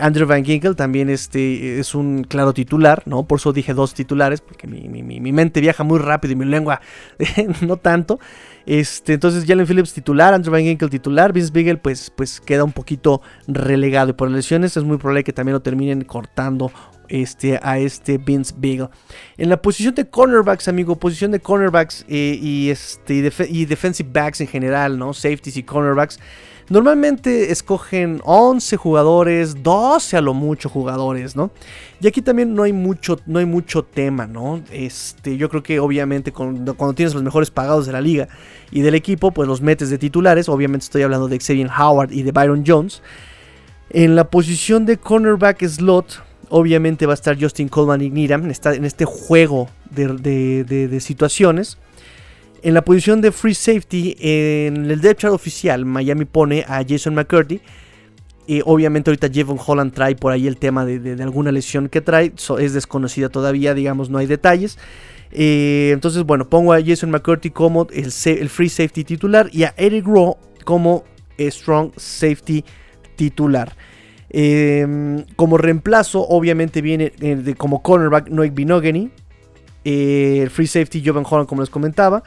Andrew Van Ginkel también este, es un claro titular, ¿no? Por eso dije dos titulares, porque mi, mi mente viaja muy rápido y mi lengua [LAUGHS] no tanto. Este, entonces Jalen Phillips titular, Andrew Van Ginkel titular, Vince Beagle pues, pues queda un poquito relegado. Y por lesiones es muy probable que también lo terminen cortando este, a este Vince Beagle. En la posición de cornerbacks, amigo, posición de cornerbacks eh, y, este, y defensive backs en general, ¿no? Safeties y cornerbacks. Normalmente escogen 11 jugadores, 12 a lo mucho jugadores, ¿no? Y aquí también no hay mucho, no hay mucho tema, ¿no? Este, yo creo que obviamente cuando, tienes los mejores pagados de la liga y del equipo, pues los metes de titulares. Obviamente estoy hablando de Xavier Howard y de Byron Jones. En la posición de cornerback slot, obviamente va a estar Justin Coleman y Niram en, este juego de situaciones. En la posición de free safety, en el depth chart oficial, Miami pone a Jason McCurdy. Obviamente ahorita Jevon Holland trae por ahí el tema de, alguna lesión que trae. es desconocida todavía, digamos, no hay detalles. Eh, entonces, bueno, pongo a Jason McCurdy como el, free safety titular y a Eric Rowe como strong safety titular. Em, como reemplazo, obviamente viene eh, como cornerback Noik Binogany. Eh, free safety Jovan Holland, como les comentaba.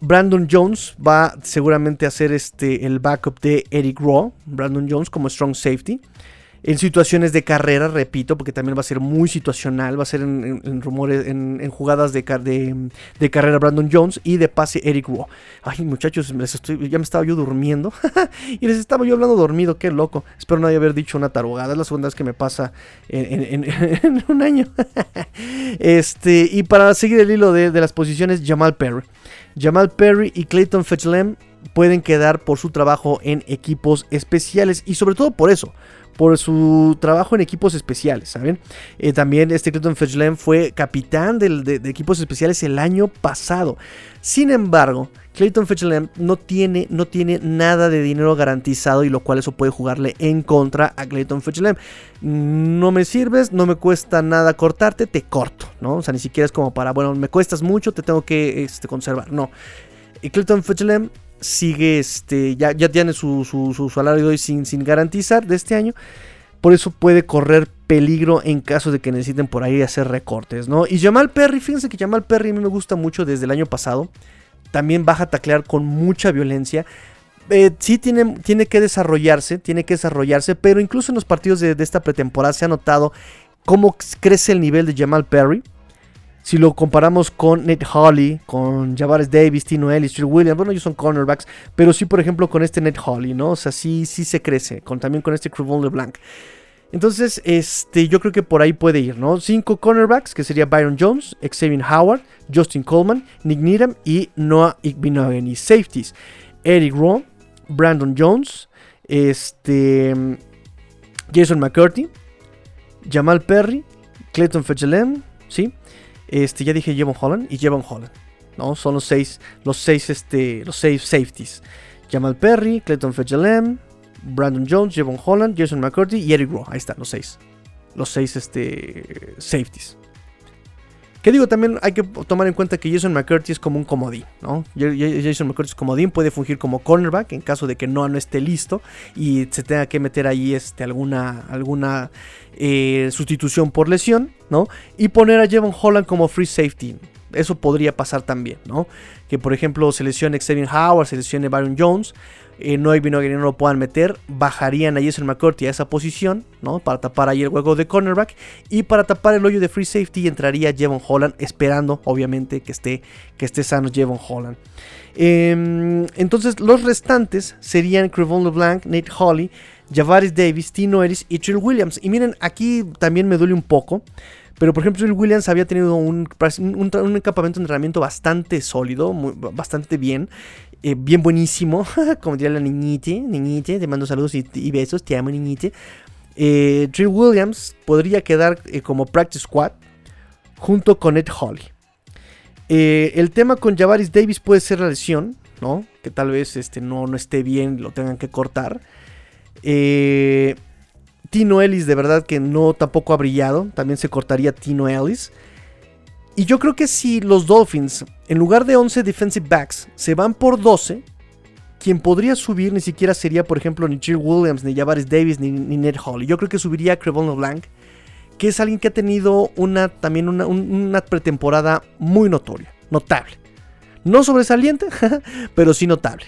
Brandon Jones va seguramente a ser este, el backup de Eric Rowe. Brandon Jones como strong safety. En situaciones de carrera, repito, porque también va a ser muy situacional. Va a ser en, rumores, en, jugadas de, de, carrera Brandon Jones y de pase Eric Rowe. Ay, muchachos, ya me estaba yo durmiendo. [LAUGHS] y les estaba yo hablando dormido, qué loco. Espero no haber dicho una tarugada. Es la segunda vez que me pasa en, [LAUGHS] un año. [LAUGHS] este, y para seguir el hilo de, de las posiciones, Jamal Perry. Jamal Perry y Clayton Fetchlem pueden quedar por su trabajo en equipos especiales y sobre todo por eso, por su trabajo en equipos especiales, ¿saben? Eh, también este Clayton Fetchlem fue capitán de, equipos especiales el año pasado. Sin embargo, Clayton Fetchlem no tiene, no tiene nada de dinero garantizado y lo cual eso puede jugarle en contra a Clayton Fetchlem. No me sirves, no me cuesta nada cortarte, te corto, ¿no? O sea, ni siquiera es como para, bueno, me cuestas mucho, te tengo que este, conservar. No. Y Clayton Fetchlem sigue, este, ya, ya tiene su, su, salario de hoy sin, sin garantizar de este año. Por eso puede correr peligro en caso de que necesiten por ahí hacer recortes, ¿no? Y Jamal Perry, fíjense que Jamal Perry a mí me gusta mucho desde el año pasado también baja a taclear con mucha violencia. Eh, sí tiene, tiene, que desarrollarse, tiene que desarrollarse, pero incluso en los partidos de, esta pretemporada se ha notado cómo crece el nivel de Jamal Perry. Si lo comparamos con Nate Holly, con Javares Davis, Tino Ellis, Williams, bueno, ellos son cornerbacks, pero sí, por ejemplo, con este Nate Holly, ¿no? O sea, sí, sí se crece, también con este Crevon LeBlanc. Entonces, este, yo creo que por ahí puede ir, ¿no? Cinco cornerbacks, que sería Byron Jones, Xavier Howard, Justin Coleman, Nick Needham y Noah Igbinogheni. Safeties, Eric Rowe, Brandon Jones, este, Jason McCurdy, Jamal Perry, Clayton Fetchelem, ¿sí? Este, ya dije Jevon Holland y Jevon Holland, ¿no? Son los seis, los seis, este, los seis safeties. Jamal Perry, Clayton Fetchelem, Brandon Jones, Jevon Holland, Jason McCurdy y Eric Rowe. Ahí están los seis. Los seis este, safeties. Que digo, también hay que tomar en cuenta que Jason McCurdy es como un comodín, ¿no? Jason McCurdy es comodín, puede fungir como cornerback en caso de que no, no esté listo y se tenga que meter ahí este, alguna, alguna eh, sustitución por lesión, ¿no? Y poner a Jevon Holland como free safety. Eso podría pasar también, ¿no? Que por ejemplo seleccione Xavier Howard, seleccione Byron Jones, eh, no hay vino que no lo puedan meter, bajarían a Jason McCourty a esa posición, ¿no? Para tapar ahí el hueco de cornerback y para tapar el hoyo de free safety entraría Jevon Holland, esperando obviamente que esté, que esté sano Jevon Holland. Em, entonces los restantes serían Crevon LeBlanc, Nate Holly, Javaris Davis, Tino Ellis y Trill Williams. Y miren, aquí también me duele un poco. Pero por ejemplo, Trill Williams había tenido un, un, un, campamento de entrenamiento bastante sólido, bastante bien. Eh, bien buenísimo, [LAUGHS] como diría la niñite, niñite, te mando saludos y, besos, te amo niñite. Eh, Williams podría quedar eh, como practice squad junto con Ed Holly. el tema con Javaris Davis puede ser la lesión, ¿no? Que tal vez este, no, no esté bien, lo tengan que cortar. Eh, Tino Ellis, de verdad que no tampoco ha brillado. También se cortaría Tino Ellis. Y yo creo que si los Dolphins, en lugar de 11 defensive backs, se van por 12, quien podría subir ni siquiera sería, por ejemplo, ni Jill Williams, ni Javaris Davis, ni, Ned Hall. Yo creo que subiría a Crevon LeBlanc, que es alguien que ha tenido una, también una, una pretemporada muy notoria, notable. No sobresaliente, [LAUGHS] pero sí notable.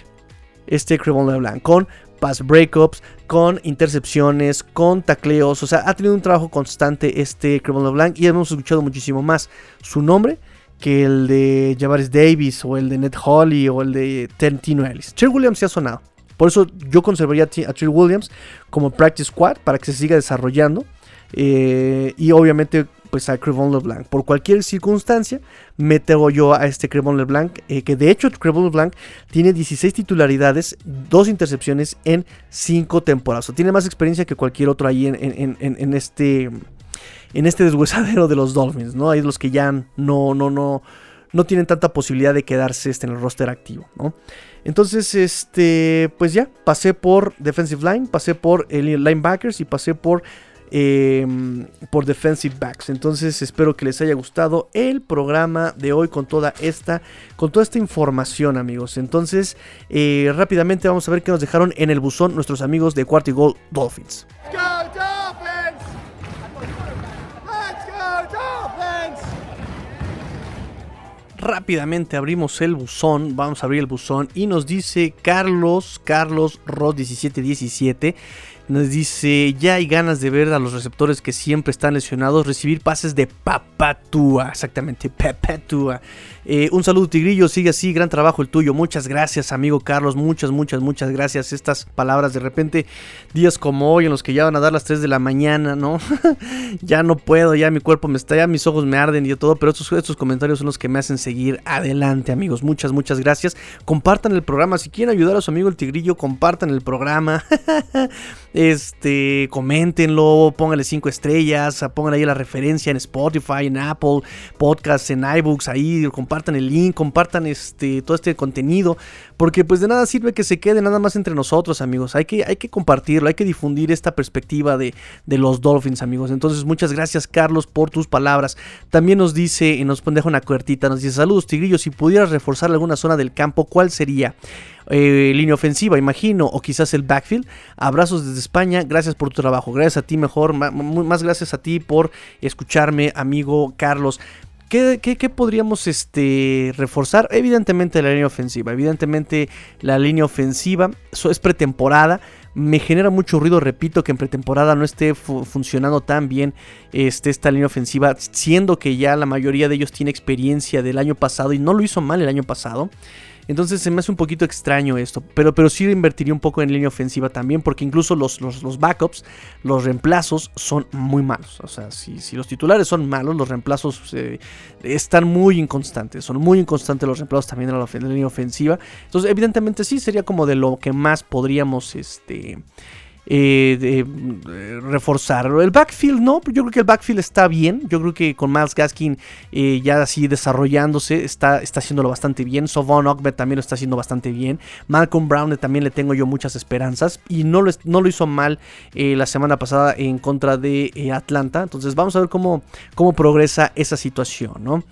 Este Crevon LeBlanc, con pass breakups, con intercepciones, con tacleos. O sea, ha tenido un trabajo constante este Crevon LeBlanc y hemos escuchado muchísimo más su nombre que el de Javaris Davis o el de Ned Holly o el de Tino Ellis. Trill Williams se ha sonado. Por eso yo conservaría a Trill Williams como practice squad para que se siga desarrollando. Eh, y obviamente pues a Crevon LeBlanc. Por cualquier circunstancia, meto yo a este Crevon LeBlanc, eh, que de hecho Crevon LeBlanc tiene 16 titularidades, 2 intercepciones en 5 temporadas. O tiene más experiencia que cualquier otro ahí en, este en este deshuesadero de los Dolphins, ¿no? Hay los que ya no, no, no, no tienen tanta posibilidad de quedarse este, en el roster activo, ¿no? Entonces, este, pues ya, pasé por defensive line, pasé por linebackers y pasé por Em, por defensive backs. Entonces espero que les haya gustado el programa de hoy con toda esta, con toda esta información, amigos. Entonces eh, rápidamente vamos a ver qué nos dejaron en el buzón nuestros amigos de Cuarto y Gol Dolphins. rápidamente abrimos el buzón, vamos a abrir el buzón y nos dice Carlos, Carlos Rod 1717 nos dice, ya hay ganas de ver a los receptores que siempre están lesionados recibir pases de papatúa. Exactamente, papatúa. Eh, un saludo Tigrillo, sigue así, gran trabajo el tuyo. Muchas gracias amigo Carlos, muchas, muchas, muchas gracias. Estas palabras de repente, días como hoy en los que ya van a dar las 3 de la mañana, ¿no? [LAUGHS] ya no puedo, ya mi cuerpo me está, ya mis ojos me arden y todo, pero estos, estos comentarios son los que me hacen seguir adelante amigos. Muchas, muchas gracias. Compartan el programa, si quieren ayudar a su amigo el Tigrillo, compartan el programa. [LAUGHS] este, coméntenlo, pónganle 5 estrellas, pongan ahí la referencia en Spotify, en Apple, Podcasts, en iBooks, ahí, compartan el link, compartan este, todo este contenido, porque pues de nada sirve que se quede nada más entre nosotros, amigos. Hay que, hay que compartirlo, hay que difundir esta perspectiva de, de los Dolphins, amigos. Entonces, muchas gracias, Carlos, por tus palabras. También nos dice, y nos deja una cuertita, nos dice, saludos, Tigrillo, si pudieras reforzar alguna zona del campo, ¿cuál sería? Eh, línea ofensiva, imagino, o quizás el backfield. Abrazos desde España, gracias por tu trabajo, gracias a ti mejor, más gracias a ti por escucharme, amigo Carlos. ¿Qué, podríamos este, reforzar? Evidentemente la línea ofensiva. Evidentemente la línea ofensiva es pretemporada. Me genera mucho ruido, repito, que en pretemporada no esté funcionando tan bien este, esta línea ofensiva, siendo que ya la mayoría de ellos tiene experiencia del año pasado y no lo hizo mal el año pasado. Entonces se me hace un poquito extraño esto. Pero, pero sí invertiría un poco en línea ofensiva también. Porque incluso los, los, backups, los reemplazos son muy malos. O sea, si, si los titulares son malos, los reemplazos eh, están muy inconstantes. Son muy inconstantes los reemplazos también en la, en la línea ofensiva. Entonces, evidentemente sí sería como de lo que más podríamos. Este eh, de, reforzar. El backfield no, yo creo que el backfield está bien. Yo creo que con Miles Gaskin eh, ya así desarrollándose está, está haciéndolo bastante bien. Sovon Ogbe también lo está haciendo bastante bien. Malcolm Brown también le tengo yo muchas esperanzas y no lo, no lo hizo mal eh, la semana pasada en contra de Atlanta. Entonces vamos a ver cómo, cómo progresa esa situación, ¿no?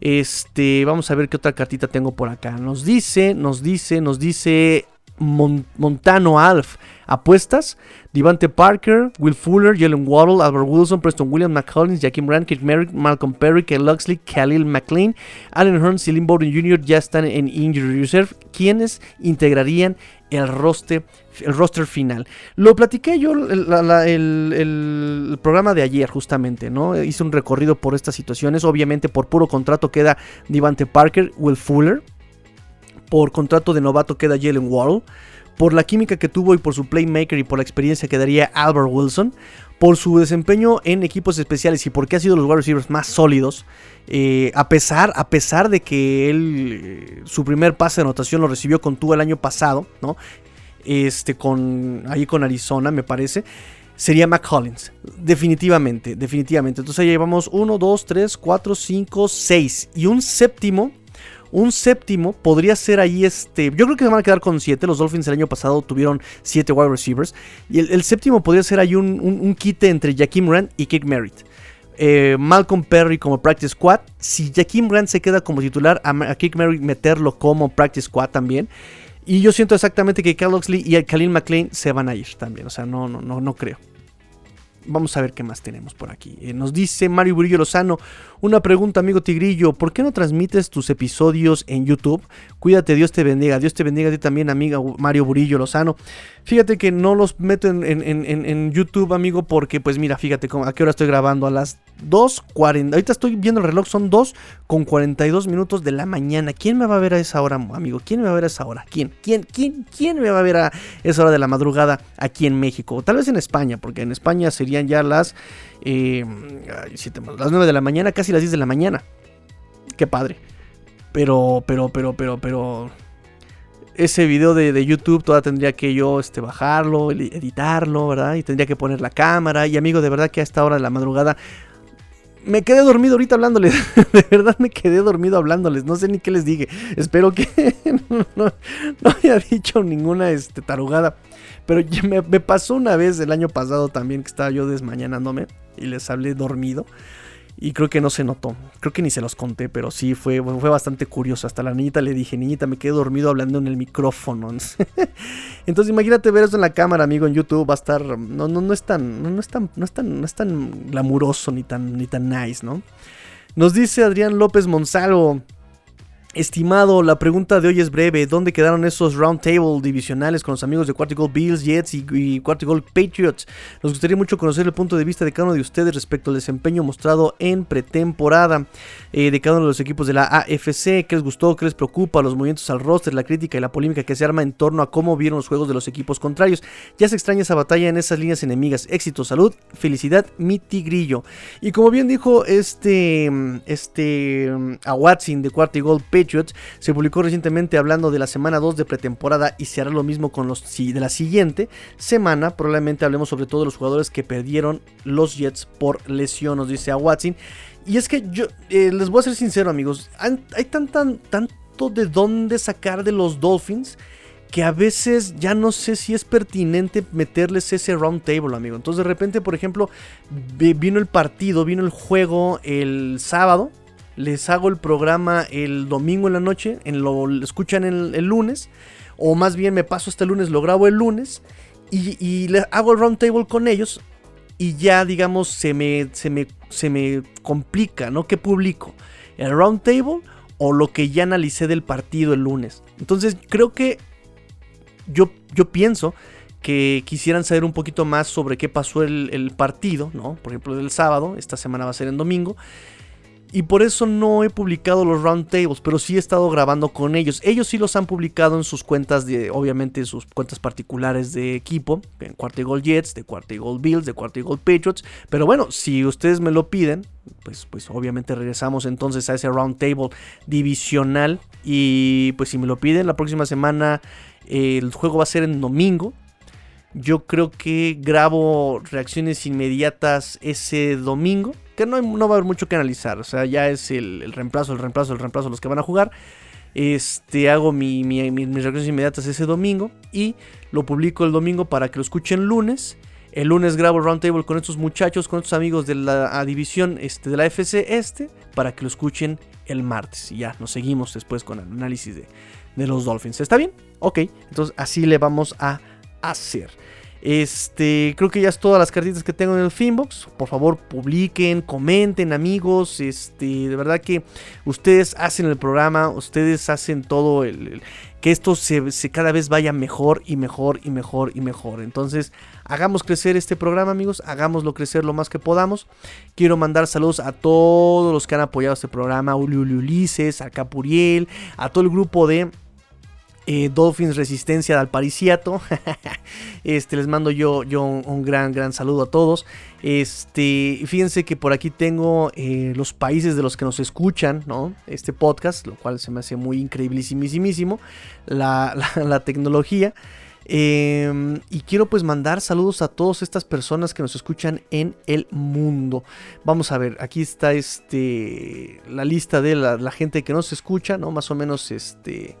Este, vamos a ver qué otra cartita tengo por acá. Nos dice, nos dice, nos dice Montano Alf. Apuestas: Devante Parker, Will Fuller, Jalen Waddle, Albert Wilson, Preston Williams, McCollins, Jakim Brand, Kirk Merrick, Malcolm Perry, Ken Luxley, Khalil McLean, Allen Hearns y Lynn Bowden Jr. ya están en Injury Reserve, quienes integrarían el roster, el roster final. Lo platiqué yo el, programa de ayer, justamente, ¿no? Hice un recorrido por estas situaciones. Obviamente, por puro contrato queda Devante Parker, Will Fuller. Por contrato de novato queda Jalen Waddle. Por la química que tuvo y por su playmaker y por la experiencia que daría Albert Wilson. Por su desempeño en equipos especiales y porque ha sido los wide receivers más sólidos. Eh, a, pesar, a pesar de que él, eh, su primer pase de anotación lo recibió con tú el año pasado, ¿no? Este, con, ahí con Arizona, me parece sería McCollins. Definitivamente, definitivamente. Entonces ahí llevamos 1, 2, 3, 4, 5, 6. Y un séptimo Un séptimo podría ser ahí este. Yo creo que se van a quedar con siete. Los Dolphins el año pasado tuvieron siete wide receivers. Y el, séptimo podría ser ahí un, un, quite entre Jaquim Rand y Kick Merritt. Eh, Malcolm Perry como practice squad. Si Jaquim Rand se queda como titular, a, Kick Merritt meterlo como practice squad también. Y yo siento exactamente que Cal Oxley y Khalil McLean se van a ir también. O sea, no, no, no, no creo. Vamos a ver qué más tenemos por aquí. Eh, nos dice Mario Burillo Lozano, una pregunta amigo Tigrillo, ¿por qué no transmites tus episodios en YouTube? Cuídate, Dios te bendiga, Dios te bendiga a ti también, amiga Mario Burillo Lozano. Fíjate que no los meto en, YouTube, amigo, porque pues mira, fíjate a qué hora estoy grabando, a las 2.40, ahorita estoy viendo el reloj, son 2 con 42 minutos de la mañana. ¿Quién me va a ver a esa hora, amigo? ¿Quién me va a ver a esa hora? ¿Quién? ¿Quién? ¿Quién? ¿Quién me va a ver a esa hora de la madrugada aquí en México? Tal vez en España, porque en España serían ya las, eh, las 9 de la mañana, casi las 10 de la mañana. Qué padre. Pero, pero, pero, pero, pero ese video de, YouTube todavía tendría que yo este, bajarlo, editarlo, ¿verdad? Y tendría que poner la cámara. Y amigo, de verdad que a esta hora de la madrugada me quedé dormido ahorita hablándoles. [LAUGHS] de verdad me quedé dormido hablándoles. No sé ni qué les dije. Espero que [LAUGHS] no, haya dicho ninguna este, tarugada. Pero me, me pasó una vez el año pasado también que estaba yo desmañanándome y les hablé dormido. Y creo que no se notó. Creo que ni se los conté, pero sí fue, fue bastante curioso. Hasta la niñita le dije, niñita, me quedé dormido hablando en el micrófono. [LAUGHS] Entonces imagínate ver eso en la cámara, amigo, en YouTube. Va a estar. No, no, no es tan. No, es tan. No es tan. No es tan glamuroso ni tan, ni tan nice, ¿no? Nos dice Adrián López Monsalvo. Estimado, la pregunta de hoy es breve. ¿Dónde quedaron esos roundtable divisionales con los amigos de Quarticle Bills, Jets y, y Quarticle Patriots? Nos gustaría mucho conocer el punto de vista de cada uno de ustedes respecto al desempeño mostrado en pretemporada eh, de cada uno de los equipos de la AFC. ¿Qué les gustó? ¿Qué les preocupa? Los movimientos al roster, la crítica y la polémica que se arma en torno a cómo vieron los juegos de los equipos contrarios. Ya se extraña esa batalla en esas líneas enemigas. Éxito, salud, felicidad, mi tigrillo. Y como bien dijo este, este, a Watson de Quarticle Patriots, se publicó recientemente hablando de la semana 2 de pretemporada y se hará lo mismo con los de la siguiente semana. Probablemente hablemos sobre todo de los jugadores que perdieron los Jets por lesión, nos dice a Watson. Y es que yo eh, les voy a ser sincero, amigos. Hay tan, tanto de dónde sacar de los Dolphins que a veces ya no sé si es pertinente meterles ese round table, amigo. Entonces de repente, por ejemplo, vino el partido, vino el juego el sábado les hago el programa el domingo en la noche, en lo, escuchan el, lunes, o más bien me paso el lunes, lo grabo el lunes, y, le hago el roundtable con ellos, y ya digamos se me, se me, se me complica, ¿no? ¿Qué publico? ¿El roundtable o lo que ya analicé del partido el lunes? Entonces creo que yo, yo pienso que quisieran saber un poquito más sobre qué pasó el, el partido, ¿no? Por ejemplo, del sábado, esta semana va a ser en domingo. Y por eso no he publicado los roundtables, pero sí he estado grabando con ellos. Ellos sí los han publicado en sus cuentas de, obviamente, sus cuentas particulares de equipo, en Cuarta Gold Jets, de Cuarta Gold Bills, de Cuarta Gold Patriots. Pero bueno, si ustedes me lo piden, pues, pues obviamente regresamos entonces a ese roundtable divisional. Y pues si me lo piden, la próxima semana el juego va a ser en domingo. Yo creo que grabo reacciones inmediatas ese domingo que no, no, va a haber mucho que analizar. O sea, ya es el, reemplazo, el reemplazo, el reemplazo, los que van a jugar. Este, hago mi, mis reacciones inmediatas ese domingo y lo publico el domingo para que lo escuchen lunes. El lunes grabo el roundtable con estos muchachos, con estos amigos de la división este, de la FC Este, para que lo escuchen el martes. Y ya, nos seguimos después con el análisis de, de los Dolphins. ¿Está bien? Ok, entonces así le vamos a hacer. Este, creo que ya es todas las cartitas que tengo en el Finbox. Por favor, publiquen, comenten, amigos. Este, de verdad que ustedes hacen el programa, ustedes hacen todo el, que esto se, cada vez vaya mejor y mejor y mejor y mejor. Entonces, hagamos crecer este programa, amigos. Hagámoslo crecer lo más que podamos. Quiero mandar saludos a todos los que han apoyado este programa: a Ulises, a Capuriel, a todo el grupo de eh, Dolphins Resistencia de Alpariciato. [LAUGHS] este, les mando yo, yo un, gran, gran saludo a todos. Este, fíjense que por aquí tengo eh, los países de los que nos escuchan, ¿no? Este podcast, lo cual se me hace muy increíblísimísimo. La, [LAUGHS] la, la tecnología. Em, y quiero pues mandar saludos a todas estas personas que nos escuchan en el mundo. Vamos a ver, aquí está este la lista de la, la gente que nos escucha, ¿no? Más o menos este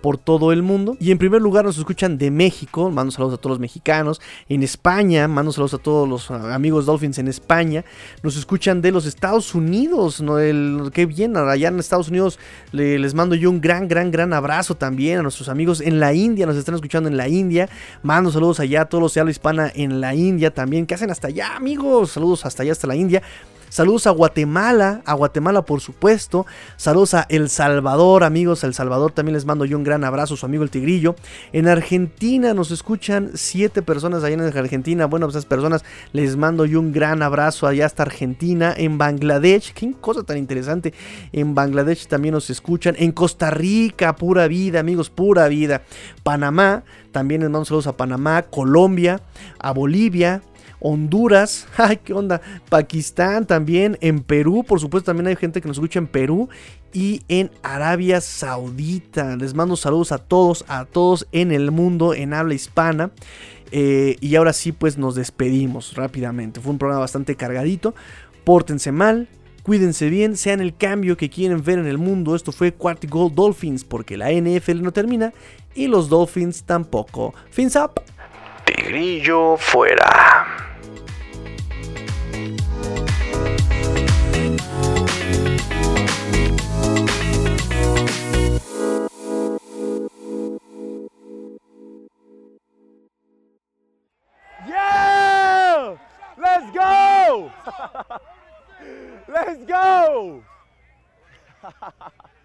por todo el mundo. Y en primer lugar nos escuchan de México, mando saludos a todos los mexicanos. En España, mando saludos a todos los amigos Dolphins en España. Nos escuchan de los Estados Unidos, ¿no? El, qué bien, allá en Estados Unidos les mando yo un gran, gran, gran abrazo también a nuestros amigos en la India, nos están escuchando en la India. Mando saludos allá a todos los de habla hispana en la India también. ¿Qué hacen hasta allá, amigos? Saludos hasta allá, hasta la India. Saludos a Guatemala, a Guatemala por supuesto. Saludos a El Salvador, amigos. El Salvador también les mando yo un gran abrazo, su amigo el Tigrillo. En Argentina nos escuchan siete personas allá en Argentina. Bueno, pues esas personas les mando yo un gran abrazo allá hasta Argentina. En Bangladesh, qué cosa tan interesante. En Bangladesh también nos escuchan. En Costa Rica, pura vida, amigos, pura vida. Panamá, también les mando saludos a Panamá, Colombia, a Bolivia, Honduras, [LAUGHS] ay, qué onda, Pakistán también, en Perú, por supuesto también hay gente que nos escucha en Perú y en Arabia Saudita. Les mando saludos a todos, a todos en el mundo en habla hispana. Eh, y ahora sí, pues nos despedimos rápidamente. Fue un programa bastante cargadito. Pórtense mal, cuídense bien, sean el cambio que quieren ver en el mundo. Esto fue Quarty Gold Dolphins, porque la NFL no termina y los Dolphins tampoco. Fins up. Tigrillo fuera. Let's go! [LAUGHS] Let's go! [LAUGHS]